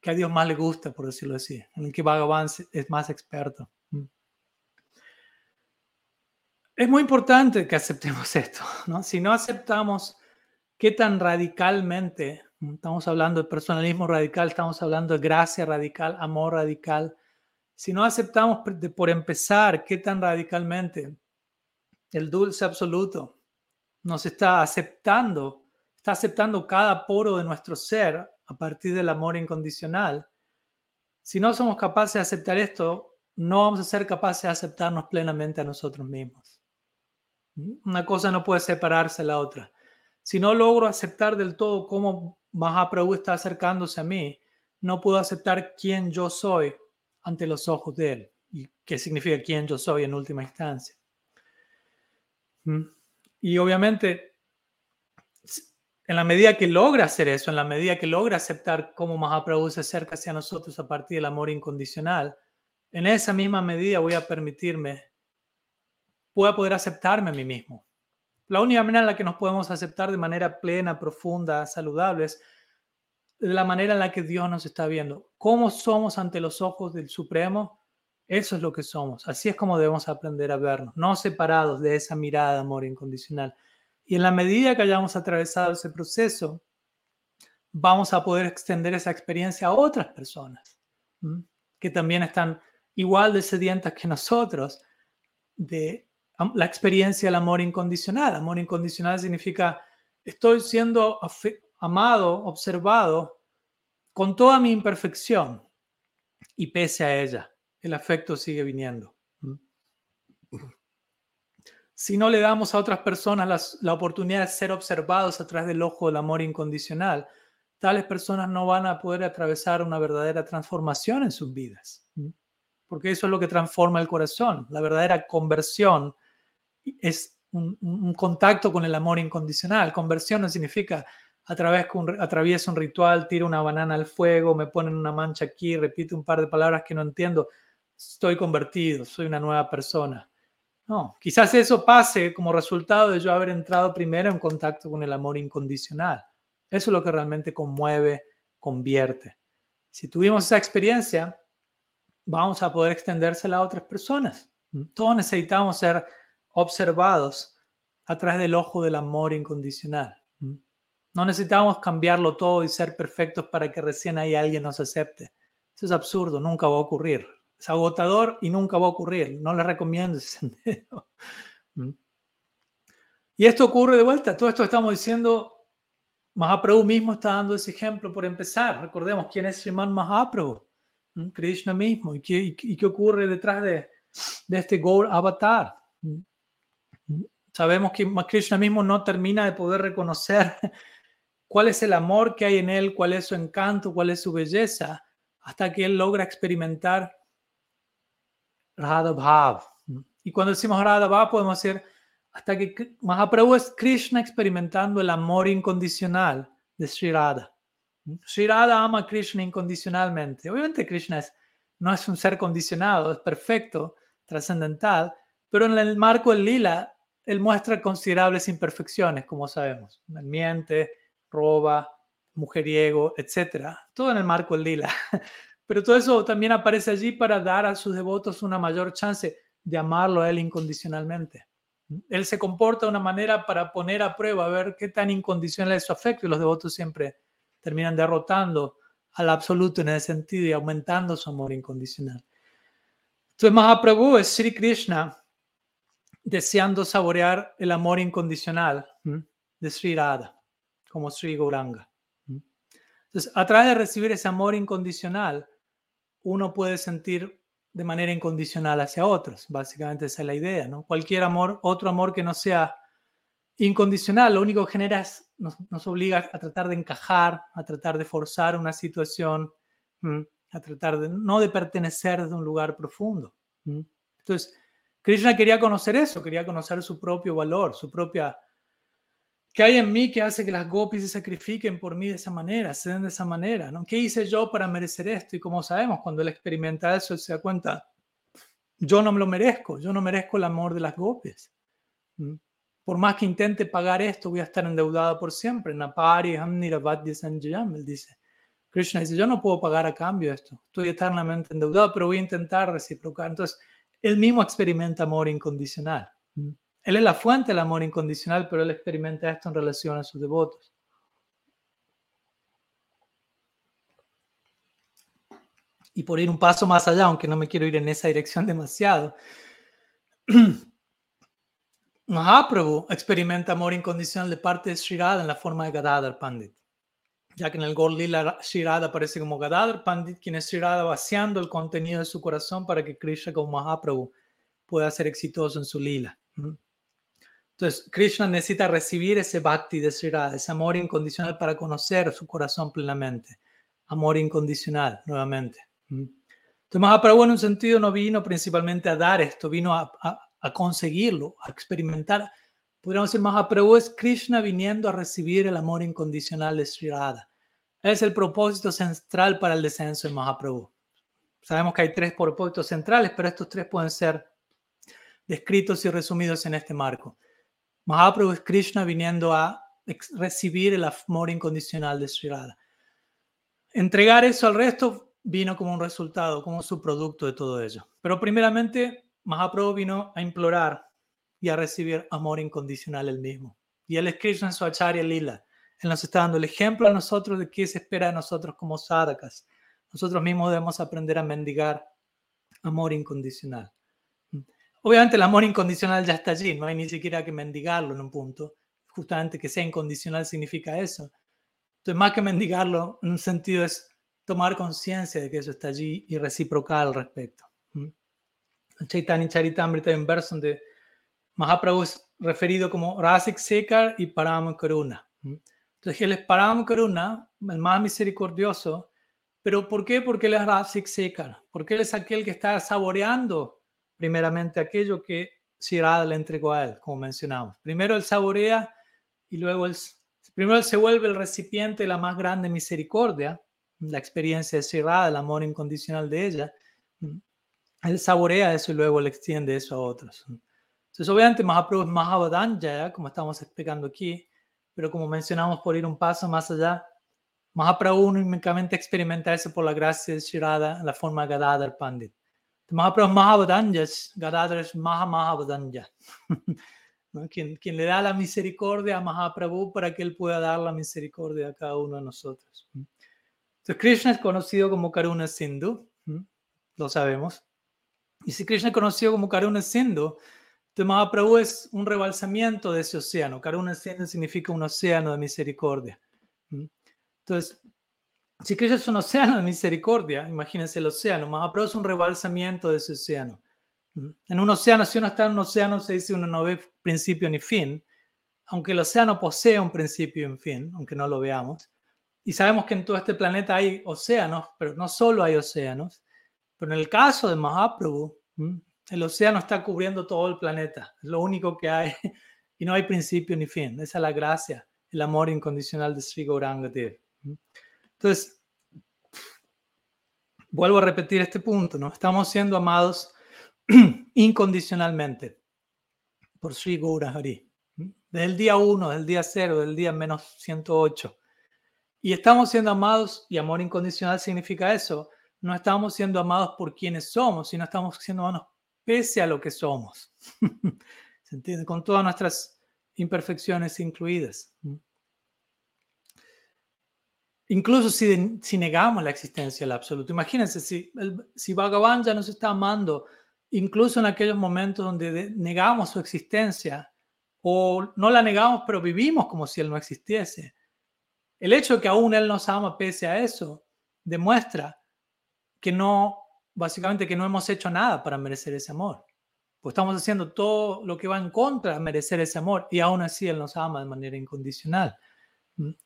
que a Dios más le gusta, por decirlo así, en el que Bhagavan es más experto. Mm. Es muy importante que aceptemos esto, ¿no? Si no aceptamos qué tan radicalmente, estamos hablando de personalismo radical, estamos hablando de gracia radical, amor radical, si no aceptamos por empezar qué tan radicalmente el dulce absoluto nos está aceptando, está aceptando cada poro de nuestro ser a partir del amor incondicional, si no somos capaces de aceptar esto, no vamos a ser capaces de aceptarnos plenamente a nosotros mismos. Una cosa no puede separarse de la otra si no logro aceptar del todo cómo Mahaprabhu está acercándose a mí, no puedo aceptar quién yo soy ante los ojos de él. ¿Y qué significa quién yo soy en última instancia? Y obviamente, en la medida que logra hacer eso, en la medida que logra aceptar cómo Mahaprabhu se acerca hacia nosotros a partir del amor incondicional, en esa misma medida voy a permitirme, voy a poder aceptarme a mí mismo. La única manera en la que nos podemos aceptar de manera plena, profunda, saludable es la manera en la que Dios nos está viendo. ¿Cómo somos ante los ojos del Supremo? Eso es lo que somos. Así es como debemos aprender a vernos, no separados de esa mirada de amor incondicional. Y en la medida que hayamos atravesado ese proceso, vamos a poder extender esa experiencia a otras personas que también están igual de sedientas que nosotros de la experiencia del amor incondicional. Amor incondicional significa estoy siendo amado, observado con toda mi imperfección y pese a ella, el afecto sigue viniendo. Si no le damos a otras personas la oportunidad de ser observados a través del ojo del amor incondicional, tales personas no van a poder atravesar una verdadera transformación en sus vidas. Porque eso es lo que transforma el corazón, la verdadera conversión es un, contacto con el amor incondicional. Conversión no significa a través que atravieso un ritual, tiro una banana al fuego, me ponen una mancha aquí, repito un par de palabras que no entiendo, estoy convertido, soy una nueva persona. No, quizás eso pase como resultado de yo haber entrado primero en contacto con el amor incondicional. Eso es lo que realmente conmueve, convierte. Si tuvimos esa experiencia, vamos a poder extendérsela a otras personas. Todos necesitamos ser observados a través del ojo del amor incondicional. No necesitamos cambiarlo todo y ser perfectos para que recién ahí alguien nos acepte. Eso es absurdo, nunca va a ocurrir. Es agotador y nunca va a ocurrir. No le recomiendo ese sendero. Y esto ocurre de vuelta. Todo esto estamos diciendo. Mahaprabhu mismo está dando ese ejemplo por empezar. Recordemos quién es Sriman Mahaprabhu. Krishna mismo. ¿Y qué, y qué ocurre detrás de, de este Gaur Avatar? Sabemos que Krishna mismo no termina de poder reconocer cuál es el amor que hay en él, cuál es su encanto, cuál es su belleza, hasta que él logra experimentar Radha Bhav. Y cuando decimos Radha Bhav, podemos decir hasta que Mahaprabhu es Krishna experimentando el amor incondicional de Sri Radha. Sri Radha ama a Krishna incondicionalmente. Obviamente Krishna es, no es un ser condicionado, es perfecto, trascendental, pero en el marco del lila, él muestra considerables imperfecciones, como sabemos. miente, roba, mujeriego, etc. Todo en el marco del lila. Pero todo eso también aparece allí para dar a sus devotos una mayor chance de amarlo a él incondicionalmente. Él se comporta de una manera para poner a prueba, a ver qué tan incondicional es su afecto y los devotos siempre terminan derrotando al absoluto en ese sentido y aumentando su amor incondicional. Entonces Mahaprabhu es Sri Krishna deseando saborear el amor incondicional de Sri Radha, como Sri Gauranga. Entonces, a través de recibir ese amor incondicional, uno puede sentir de manera incondicional hacia otros. Básicamente esa es la idea, ¿no? Cualquier amor, otro amor que no sea incondicional, lo único que genera es, nos, obliga a tratar de encajar, a tratar de forzar una situación, a tratar de no de pertenecer desde un lugar profundo. Entonces, Krishna quería conocer eso, quería conocer su propio valor, su propia... ¿Qué hay en mí que hace que las gopis se sacrifiquen por mí de esa manera, se den de esa manera? ¿no? ¿Qué hice yo para merecer esto? Y como sabemos, cuando él experimenta eso, él se da cuenta, yo no me lo merezco, yo no merezco el amor de las gopis. Por más que intente pagar esto, voy a estar endeudado por siempre. Napari Sanjayam, él dice. Krishna dice, yo no puedo pagar a cambio esto, estoy eternamente endeudado, pero voy a intentar reciprocar. Entonces, él mismo experimenta amor incondicional. Él es la fuente del amor incondicional, pero él experimenta esto en relación a sus devotos. Y por ir un paso más allá, aunque no me quiero ir en esa dirección demasiado, Mahaprabhu experimenta amor incondicional de parte de Shirada en la forma de Gadadhar Pandit ya que en el Gol Lila Shirada aparece como Gadadhar Pandit, quien es Shirada vaciando el contenido de su corazón para que Krishna como Mahaprabhu pueda ser exitoso en su lila. Entonces, Krishna necesita recibir ese bhakti de Shirada, ese amor incondicional para conocer su corazón plenamente. Amor incondicional, nuevamente. Entonces, Mahaprabhu en un sentido no vino principalmente a dar esto, vino a, a conseguirlo, a experimentar podríamos decir, Mahaprabhu es Krishna viniendo a recibir el amor incondicional de Sri Radha. Es el propósito central para el descenso de Mahaprabhu. Sabemos que hay tres propósitos centrales, pero estos tres pueden ser descritos y resumidos en este marco. Mahaprabhu es Krishna viniendo a recibir el amor incondicional de Sri Radha. Entregar eso al resto vino como un resultado, como subproducto de todo ello. Pero primeramente, Mahaprabhu vino a implorar y a recibir amor incondicional el mismo. Y él es Krishna en su Acharya Lila. Él nos está dando el ejemplo a nosotros de qué se espera de nosotros como sadhakas. Nosotros mismos debemos aprender a mendigar amor incondicional. Obviamente el amor incondicional ya está allí, no hay ni siquiera que mendigarlo en un punto. Justamente que sea incondicional significa eso. Entonces, más que mendigarlo, en un sentido es tomar conciencia de que eso está allí y reciprocar al respecto. Chaitanya Charitamrita en verso donde Mahaprabhu es referido como Rasik Sekar y Param Karuna. Entonces él es Param Karuna, el más misericordioso. ¿Pero por qué? Porque él es Rasik Sekar. Porque él es aquel que está saboreando primeramente aquello que Shirada le entregó a él, como mencionamos. Primero él saborea y luego él, primero se vuelve el recipiente de la más grande misericordia, la experiencia de Shirada, el amor incondicional de ella. Él saborea eso y luego le extiende eso a otros. Entonces, obviamente, Mahaprabhu es Mahavadanya, como estamos explicando aquí, pero como mencionamos, por ir un paso más allá, Mahaprabhu únicamente experimenta eso por la gracia de Shirada la forma Gadadhar Pandit. Mahaprabhu es Mahavadanya, Gadadhar es Maha quien, quien le da la misericordia a Mahaprabhu para que él pueda dar la misericordia a cada uno de nosotros. Entonces, Krishna es conocido como Karuna Sindhu, lo sabemos. Y si Krishna es conocido como Karuna Sindhu, entonces, Mahaprabhu es un rebalsamiento de ese océano. Karuna significa un océano de misericordia. Entonces, si Krishna es un océano de misericordia, imagínense el océano. Mahaprabhu es un rebalsamiento de ese océano. En un océano, si uno está en un océano, se dice uno no ve principio ni fin, aunque el océano posee un principio y un fin, aunque no lo veamos. Y sabemos que en todo este planeta hay océanos, pero no solo hay océanos. Pero en el caso de Mahaprabhu, el océano está cubriendo todo el planeta, es lo único que hay y no hay principio ni fin. Esa es la gracia, el amor incondicional de Sri Gauranga Entonces, vuelvo a repetir este punto, ¿no? Estamos siendo amados incondicionalmente por Sri Gaurahari. Desde el día 1, del día 0, del día menos 108. Y estamos siendo amados y amor incondicional significa eso, no estamos siendo amados por quienes somos, sino estamos siendo amados pese a lo que somos. ¿Se entiende? Con todas nuestras imperfecciones incluidas. Incluso si, si negamos la existencia del absoluto. Imagínense, si, si Bhagavan ya nos está amando, incluso en aquellos momentos donde negamos su existencia, o no la negamos, pero vivimos como si Él no existiese. El hecho de que aún Él nos ama pese a eso, demuestra que no, básicamente que no hemos hecho nada para merecer ese amor. Pues estamos haciendo todo lo que va en contra de merecer ese amor y aún así Él nos ama de manera incondicional.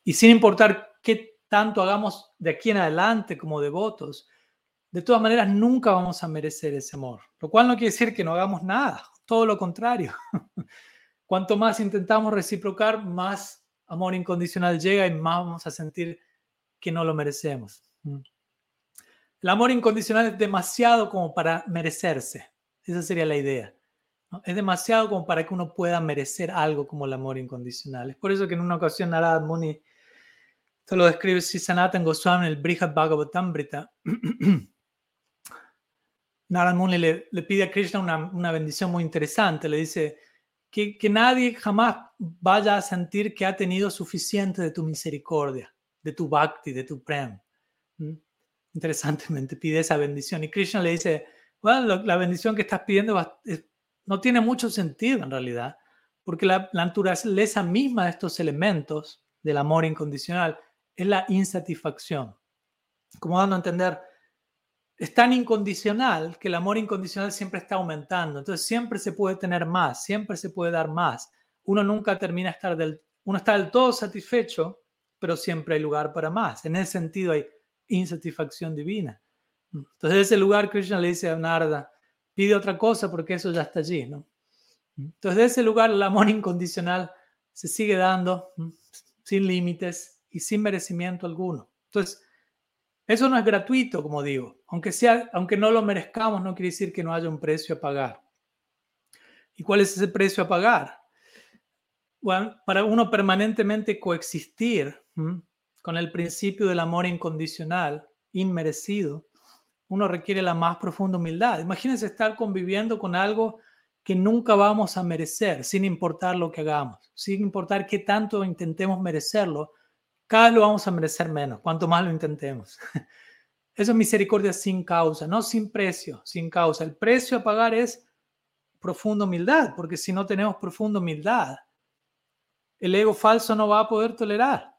Y sin importar qué tanto hagamos de aquí en adelante como devotos, de todas maneras nunca vamos a merecer ese amor. Lo cual no quiere decir que no hagamos nada, todo lo contrario. Cuanto más intentamos reciprocar, más amor incondicional llega y más vamos a sentir que no lo merecemos. El amor incondicional es demasiado como para merecerse. Esa sería la idea. Es demasiado como para que uno pueda merecer algo como el amor incondicional. Es por eso que en una ocasión Narad Muni esto lo describe Sanatan Goswami en el Brihad Bhagavatamrita. Narad Muni le, le, pide a Krishna una, una, bendición muy interesante. Le dice que, que, nadie jamás vaya a sentir que ha tenido suficiente de tu misericordia, de tu bhakti, de tu prem. ¿Mm? Interesantemente pide esa bendición. Y Krishna le dice, bueno, la bendición que estás pidiendo no tiene mucho sentido en realidad, porque la, la naturaleza misma de estos elementos del amor incondicional es la insatisfacción. Como dando a entender, es tan incondicional que el amor incondicional siempre está aumentando. Entonces siempre se puede tener más, siempre se puede dar más. Uno nunca termina de estar del, uno está del todo satisfecho, pero siempre hay lugar para más. En ese sentido hay insatisfacción divina. Entonces, en ese lugar, Krishna le dice a Narda, pide otra cosa porque eso ya está allí. ¿no? Entonces, de ese lugar, el amor incondicional se sigue dando sin límites, y sin merecimiento alguno. Entonces, eso no es gratuito, como digo. Aunque, sea, aunque no lo merezcamos, no quiere decir que no haya un precio a pagar. ¿Y cuál es ese precio a pagar? Bueno, para uno permanentemente coexistir con el principio del amor incondicional, inmerecido, uno requiere la más profunda humildad. Imagínense estar conviviendo con algo que nunca vamos a merecer, sin importar lo que hagamos, sin importar qué tanto intentemos merecerlo, cada vez lo vamos a merecer menos, cuanto más lo intentemos. Eso es misericordia sin causa, no sin precio, sin causa. El precio a pagar es profunda humildad, porque si no tenemos profunda humildad, el ego falso no va a poder tolerar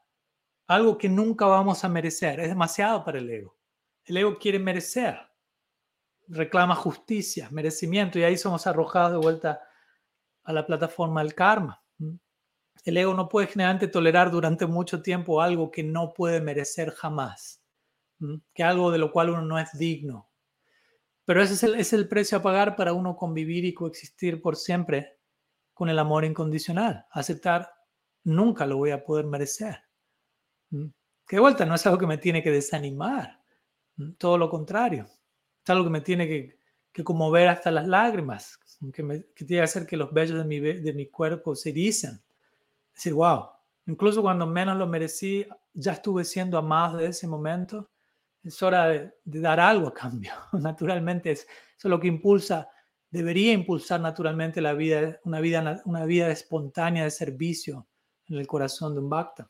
algo que nunca vamos a merecer. Es demasiado para el ego. El ego quiere merecer, reclama justicia, merecimiento, y ahí somos arrojados de vuelta a la plataforma del karma. El ego no puede generalmente tolerar durante mucho tiempo algo que no puede merecer jamás, que algo de lo cual uno no es digno. Pero ese es el, es el precio a pagar para uno convivir y coexistir por siempre con el amor incondicional. Aceptar, nunca lo voy a poder merecer. Que de vuelta no es algo que me tiene que desanimar, todo lo contrario. Es algo que me tiene que, que conmover hasta las lágrimas, que, me, tiene que hacer que los vellos de mi, de mi cuerpo se erizan decir, wow, incluso cuando menos lo merecí, ya estuve siendo amado de ese momento. Es hora de, dar algo a cambio. Naturalmente, es, eso es lo que impulsa, debería impulsar naturalmente la vida, una vida, una vida espontánea de servicio en el corazón de un bhakta.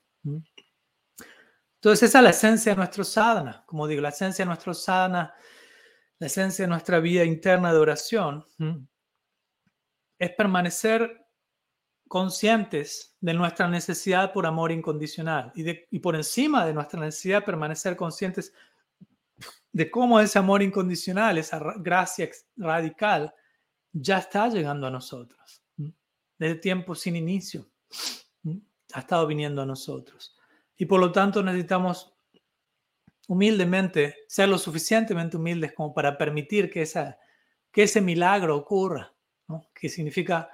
Entonces, esa es la esencia de nuestro sadhana. Como digo, la esencia de nuestro sadhana, la esencia de nuestra vida interna de oración, es permanecer conscientes de nuestra necesidad por amor incondicional y, por encima de nuestra necesidad permanecer conscientes de cómo ese amor incondicional, esa gracia radical, ya está llegando a nosotros. Desde tiempo sin inicio, ha estado viniendo a nosotros. Y por lo tanto necesitamos humildemente ser lo suficientemente humildes como para permitir que, esa, que ese milagro ocurra, que significa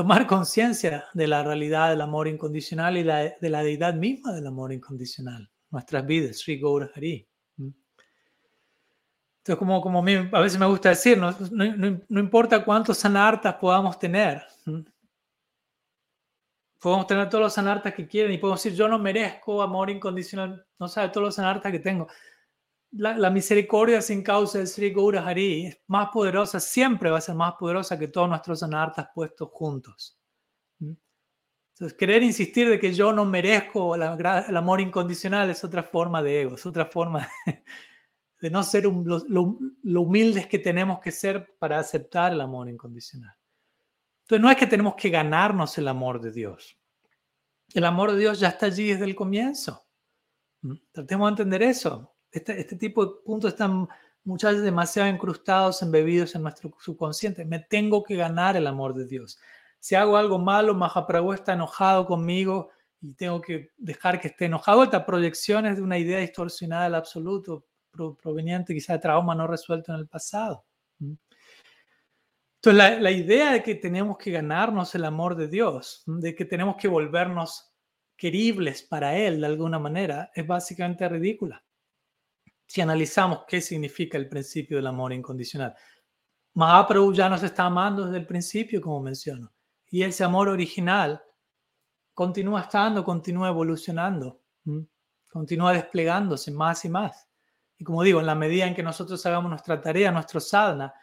tomar conciencia de la realidad del amor incondicional y de la deidad misma del amor incondicional, nuestras vidas, Sri Hari. Entonces, como, como a, veces me gusta decir, no, no, importa cuántos sanartas podamos tener, podemos tener todos los sanartas que quieren y podemos decir, yo no merezco amor incondicional, no sabe todos los sanartas que tengo. La, misericordia sin causa de Sri Hari es más poderosa, siempre va a ser más poderosa que todos nuestros anartas puestos juntos. ¿Mm? Entonces, querer insistir de que yo no merezco el amor incondicional es otra forma de ego, es otra forma de, no ser lo, lo, humildes que tenemos que ser para aceptar el amor incondicional. Entonces, no es que tenemos que ganarnos el amor de Dios. El amor de Dios ya está allí desde el comienzo. ¿Mm? Tratemos de entender eso. Este, este, tipo de puntos están muchas veces demasiado incrustados, embebidos en nuestro subconsciente. Me tengo que ganar el amor de Dios. Si hago algo malo, Mahaprabhu está enojado conmigo y tengo que dejar que esté enojado. Esta proyección es de una idea distorsionada del absoluto, proveniente quizá de trauma no resuelto en el pasado. ¿Mm? Entonces, la, la, idea de que tenemos que ganarnos el amor de Dios, de que tenemos que volvernos queribles para Él de alguna manera, es básicamente ridícula si analizamos qué significa el principio del amor incondicional. Mahaprabhu ya nos está amando desde el principio, como menciono, y ese amor original continúa estando, continúa evolucionando, continúa desplegándose más y más. Y como digo, en la medida en que nosotros hagamos nuestra tarea, nuestro sadhana,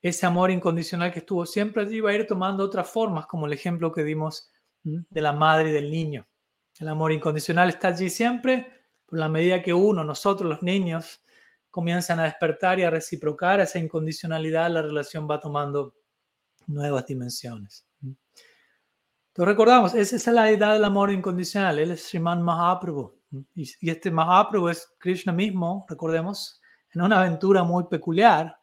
ese amor incondicional que estuvo siempre allí va a ir tomando otras formas, como el ejemplo que dimos de la madre y del niño. El amor incondicional está allí siempre, por la medida que uno, nosotros los niños, comienzan a despertar y a reciprocar esa incondicionalidad, la relación va tomando nuevas dimensiones. Entonces recordamos, esa es la edad del amor incondicional, él es Sriman Mahaprabhu. Y, este Mahaprabhu es Krishna mismo, recordemos, en una aventura muy peculiar,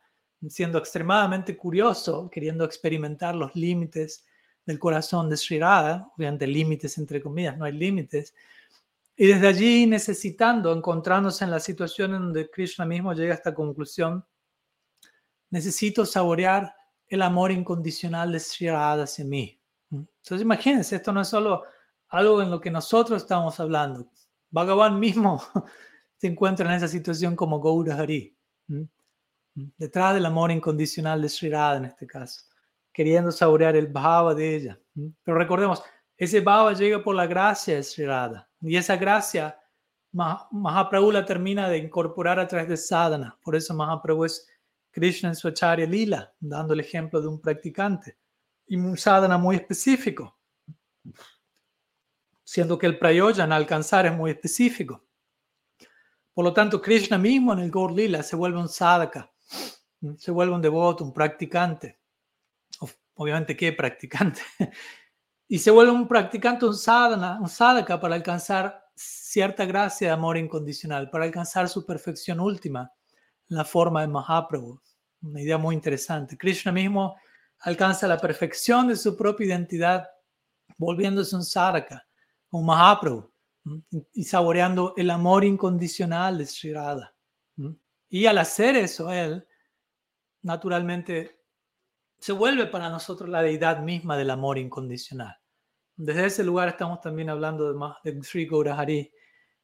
siendo extremadamente curioso, queriendo experimentar los límites del corazón de Sri Radha, obviamente límites entre comillas, no hay límites, y desde allí necesitando, encontrándose en la situación en donde Krishna mismo llega a esta conclusión, necesito saborear el amor incondicional de Sri Radha hacia mí. Entonces imagínense, esto no es solo algo en lo que nosotros estamos hablando. Bhagavan mismo se encuentra en esa situación como Gaura Hari, detrás del amor incondicional de Sri Radha en este caso, queriendo saborear el bhava de ella. Pero recordemos, ese bhava llega por la gracia Radha. Y esa gracia Mahaprabhu la termina de incorporar a través de sadhana. Por eso Mahaprabhu es Krishna en su acharya lila, dando el ejemplo de un practicante. Y un sadhana muy específico. Siendo que el prayojan alcanzar es muy específico. Por lo tanto, Krishna mismo en el Gaur Lila se vuelve un sadhaka, se vuelve un devoto, un practicante. Obviamente, ¿qué practicante? Y se vuelve un practicante, un sadhana, sadhaka para alcanzar cierta gracia de amor incondicional, para alcanzar su perfección última, la forma de Mahaprabhu. Una idea muy interesante. Krishna mismo alcanza la perfección de su propia identidad, volviéndose un sadhaka, un Mahaprabhu, y saboreando el amor incondicional de Sri Radha. Y al hacer eso, él naturalmente se vuelve para nosotros la deidad misma del amor incondicional. Desde ese lugar estamos también hablando de, más de Sri Gaurahari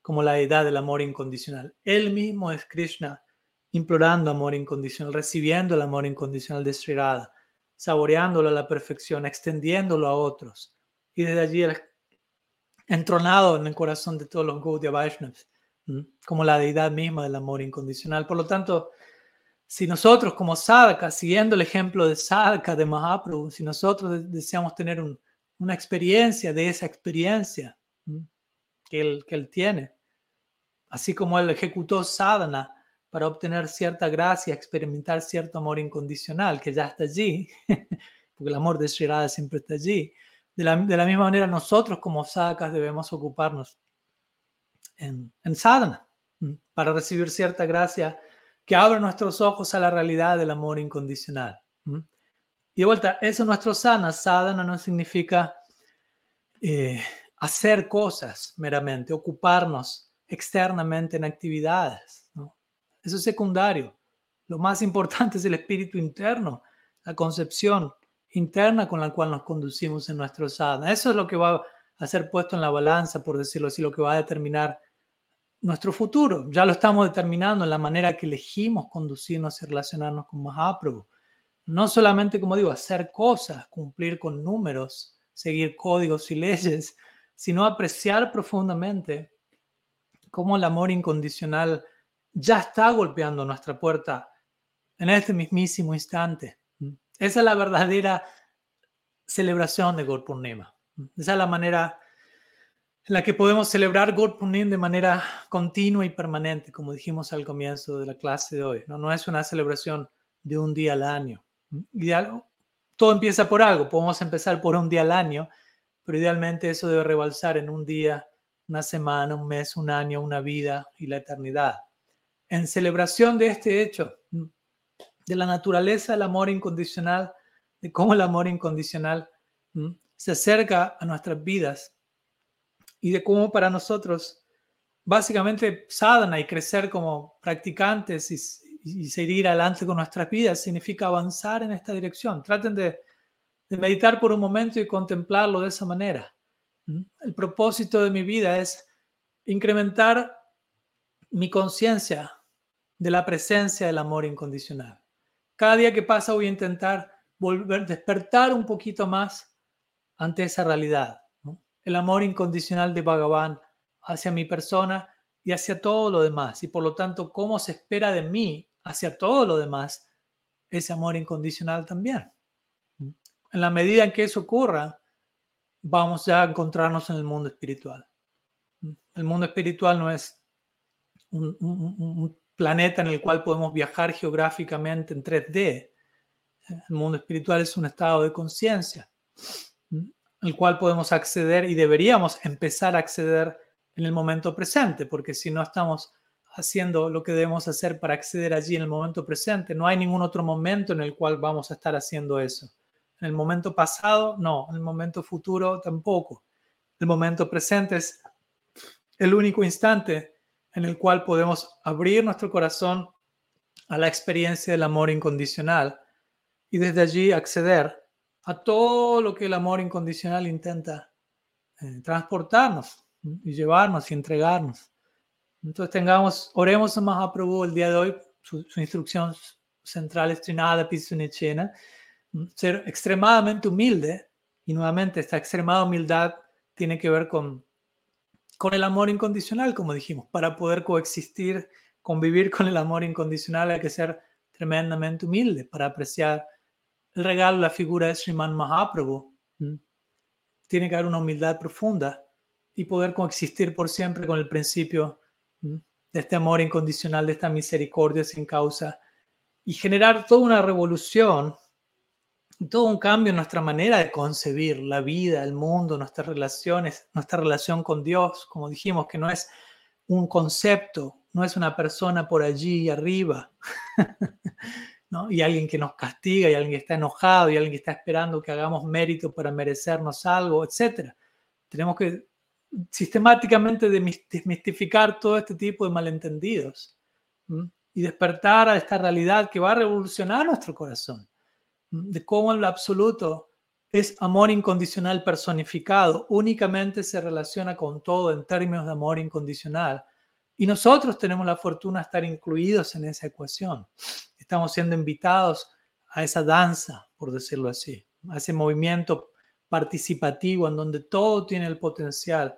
como la deidad del amor incondicional. Él mismo es Krishna implorando amor incondicional, recibiendo el amor incondicional de Sri Radha, saboreándolo a la perfección, extendiéndolo a otros. Y desde allí entronado en el corazón de todos los Gaudiya Vaishnavas, como la deidad misma del amor incondicional. Por lo tanto, si nosotros como sadhaka, siguiendo el ejemplo de sadhaka de Mahaprabhu, si nosotros deseamos tener una experiencia de esa experiencia que él, que él tiene, así como él ejecutó sadhana para obtener cierta gracia, experimentar cierto amor incondicional que ya está allí, porque el amor de Sri Radha siempre está allí. De la, misma manera, nosotros como sadhakas debemos ocuparnos en, en sadhana para recibir cierta gracia que abra nuestros ojos a la realidad del amor incondicional. Y de vuelta, eso nuestro sana. Sadhana no significa eh, hacer cosas meramente, ocuparnos externamente en actividades. Eso es secundario. Lo más importante es el espíritu interno, la concepción interna con la cual nos conducimos en nuestro sadhana. Eso es lo que va a ser puesto en la balanza, por decirlo así, lo que va a determinar nuestro futuro. Ya lo estamos determinando en la manera que elegimos conducirnos y relacionarnos con Mahaprabhu. No solamente, como digo, hacer cosas, cumplir con números, seguir códigos y leyes, sino apreciar profundamente cómo el amor incondicional ya está golpeando nuestra puerta en este mismísimo instante. Esa es la verdadera celebración de Gorpurnima. Esa es la manera la que podemos celebrar Gorpurnim de manera continua y permanente, como dijimos al comienzo de la clase de hoy. No, es una celebración de un día al año. todo empieza por algo. Podemos empezar por un día al año, pero idealmente eso debe rebalsar en un día, una semana, un mes, un año, una vida y la eternidad. En celebración de este hecho, de la naturaleza del amor incondicional, de cómo el amor incondicional se acerca a nuestras vidas y de cómo para nosotros básicamente sadhana y crecer como practicantes y, seguir adelante con nuestras vidas significa avanzar en esta dirección. Traten de, de meditar por un momento y contemplarlo de esa manera. El propósito de mi vida es incrementar mi conciencia de la presencia del amor incondicional. Cada día que pasa voy a intentar volver, despertar un poquito más ante esa realidad. El amor incondicional de Bhagavan hacia mi persona y hacia todo lo demás. Y por lo tanto, cómo se espera de mí hacia todo lo demás, ese amor incondicional también. En la medida en que eso ocurra, vamos ya a encontrarnos en el mundo espiritual. El mundo espiritual no es un planeta en el cual podemos viajar geográficamente en 3D. El mundo espiritual es un estado de conciencia al cual podemos acceder y deberíamos empezar a acceder en el momento presente, porque si no estamos haciendo lo que debemos hacer para acceder allí en el momento presente, no hay ningún otro momento en el cual vamos a estar haciendo eso. En el momento pasado, no, en el momento futuro tampoco. El momento presente es el único instante en el cual podemos abrir nuestro corazón a la experiencia del amor incondicional y desde allí acceder a todo lo que el amor incondicional intenta eh, transportarnos y llevarnos y entregarnos. Entonces tengamos, oremos a Mahaprabhu el día de hoy, su, instrucción central es Trinada Pisunichena, ser extremadamente humilde y nuevamente esta extremada humildad tiene que ver con con el amor incondicional, como dijimos. Para poder coexistir, convivir con el amor incondicional hay que ser tremendamente humilde para apreciar el regalo, la figura de Sriman Mahaprabhu. Tiene que haber una humildad profunda y poder coexistir por siempre con el principio de este amor incondicional, de esta misericordia sin causa y generar toda una revolución todo un cambio en nuestra manera de concebir la vida, el mundo, nuestras relaciones, nuestra relación con Dios, como dijimos, que no es un concepto, no es una persona por allí arriba, ¿no? y alguien que nos castiga, y alguien que está enojado, y alguien que está esperando que hagamos mérito para merecernos algo, etc. Tenemos que sistemáticamente desmistificar todo este tipo de malentendidos y despertar a esta realidad que va a revolucionar nuestro corazón de cómo el absoluto es amor incondicional personificado, únicamente se relaciona con todo en términos de amor incondicional. Y nosotros tenemos la fortuna de estar incluidos en esa ecuación. Estamos siendo invitados a esa danza, por decirlo así, a ese movimiento participativo en donde todo tiene el potencial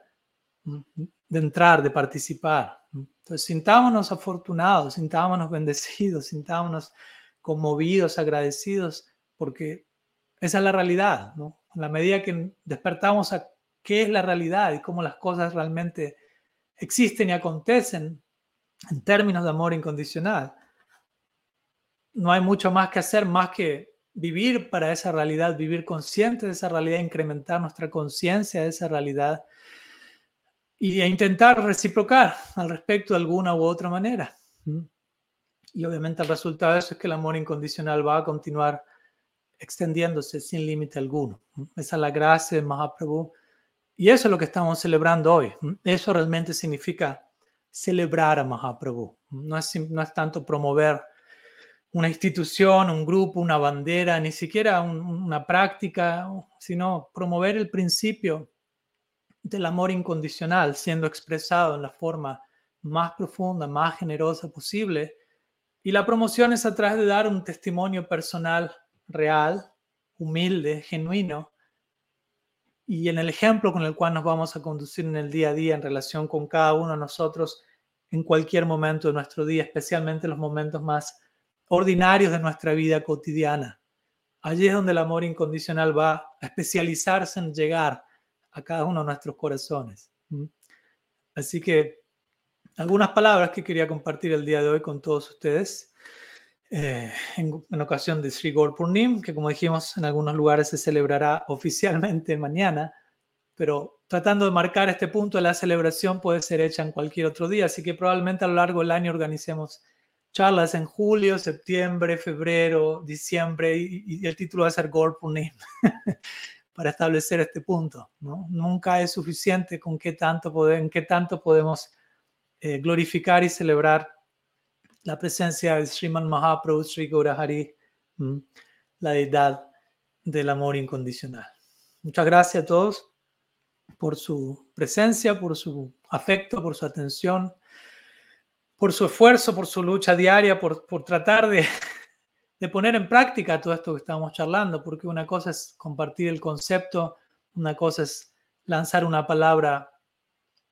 de entrar, de participar. Entonces, sintámonos afortunados, sintámonos bendecidos, sintámonos conmovidos, agradecidos porque esa es la realidad, ¿no? A la medida que despertamos a qué es la realidad y cómo las cosas realmente existen y acontecen en términos de amor incondicional, no hay mucho más que hacer más que vivir para esa realidad, vivir consciente de esa realidad, incrementar nuestra conciencia de esa realidad y intentar reciprocar al respecto de alguna u otra manera. Y obviamente el resultado de eso es que el amor incondicional va a continuar extendiéndose sin límite alguno. Esa es la gracia de Mahaprabhu. Y eso es lo que estamos celebrando hoy. Eso realmente significa celebrar a Mahaprabhu. No es, no es tanto promover una institución, un grupo, una bandera, ni siquiera una práctica, sino promover el principio del amor incondicional siendo expresado en la forma más profunda, más generosa posible. Y la promoción es a través de dar un testimonio personal real, humilde, genuino, y en el ejemplo con el cual nos vamos a conducir en el día a día en relación con cada uno de nosotros, en cualquier momento de nuestro día, especialmente los momentos más ordinarios de nuestra vida cotidiana. Allí es donde el amor incondicional va a especializarse en llegar a cada uno de nuestros corazones. Así que algunas palabras que quería compartir el día de hoy con todos ustedes. Eh, en, ocasión de Sri Gaur que como dijimos en algunos lugares se celebrará oficialmente mañana, pero tratando de marcar este punto la celebración puede ser hecha en cualquier otro día, así que probablemente a lo largo del año organicemos charlas en julio, septiembre, febrero, diciembre y, el título va a ser Purnim para establecer este punto. ¿no? Nunca es suficiente con qué tanto, en qué tanto podemos eh, glorificar y celebrar la presencia de Sriman Mahaprabhu Sri Gaurahari, la deidad del amor incondicional. Muchas gracias a todos por su presencia, por su afecto, por su atención, por su esfuerzo, por su lucha diaria, por, por tratar de, de poner en práctica todo esto que estamos charlando, porque una cosa es compartir el concepto, una cosa es lanzar una palabra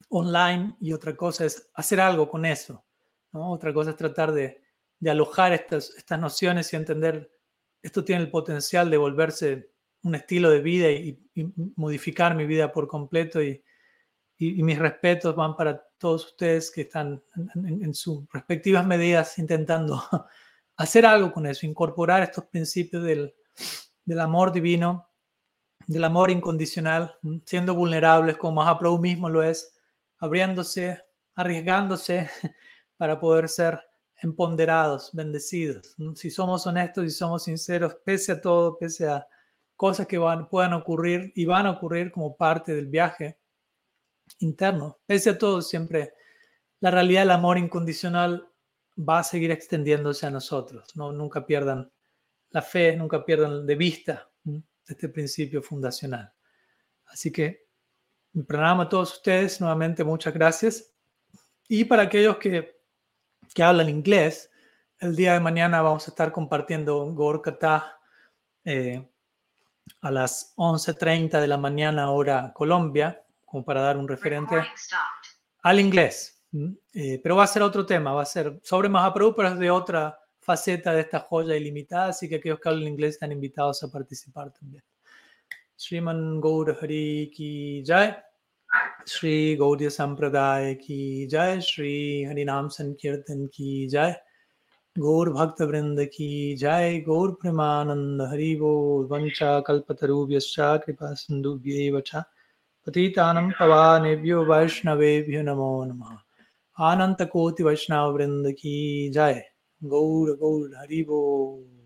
online y otra cosa es hacer algo con eso. Otra cosa es tratar de, alojar estas, estas nociones y entender, esto tiene el potencial de volverse un estilo de vida y, modificar mi vida por completo y, mis respetos van para todos ustedes que están en, sus respectivas medidas intentando hacer algo con eso, incorporar estos principios del, del amor divino, del amor incondicional, siendo vulnerables como Mahaprabhu mismo lo es, abriéndose, arriesgándose para poder ser empoderados, bendecidos. Si somos honestos y somos sinceros, pese a todo, pese a cosas que van, puedan ocurrir y van a ocurrir como parte del viaje interno, pese a todo, siempre la realidad del amor incondicional va a seguir extendiéndose a nosotros. ¿no? Nunca pierdan la fe, nunca pierdan de vista este principio fundacional. Así que mi programa a todos ustedes, nuevamente muchas gracias. Y para aquellos que que hablan inglés, el día de mañana vamos a estar compartiendo Gorkata eh, a las 11.30 de la mañana hora Colombia, como para dar un referente al inglés. Eh, pero va a ser otro tema, va a ser sobre Mahaprabhu, pero es de otra faceta de esta joya ilimitada, así que aquellos que hablan inglés están invitados a participar también. Sriman Gaur Hari Ki Jai. Gaudiya संप्रदाय की जय श्री हरिनाम संकीर्तन की जय गौर भक्त वृंद की जय गौर प्रेमानंद हरि बोल वंशा कल्पतरुभ्यश्च कृपा सिंधुभ्यैव च पतितानं पवानेभ्यो वैष्णवेभ्यो नमो नमः। आनंद वैष्णव वृंद की जय। गौर गौर हरि बोल।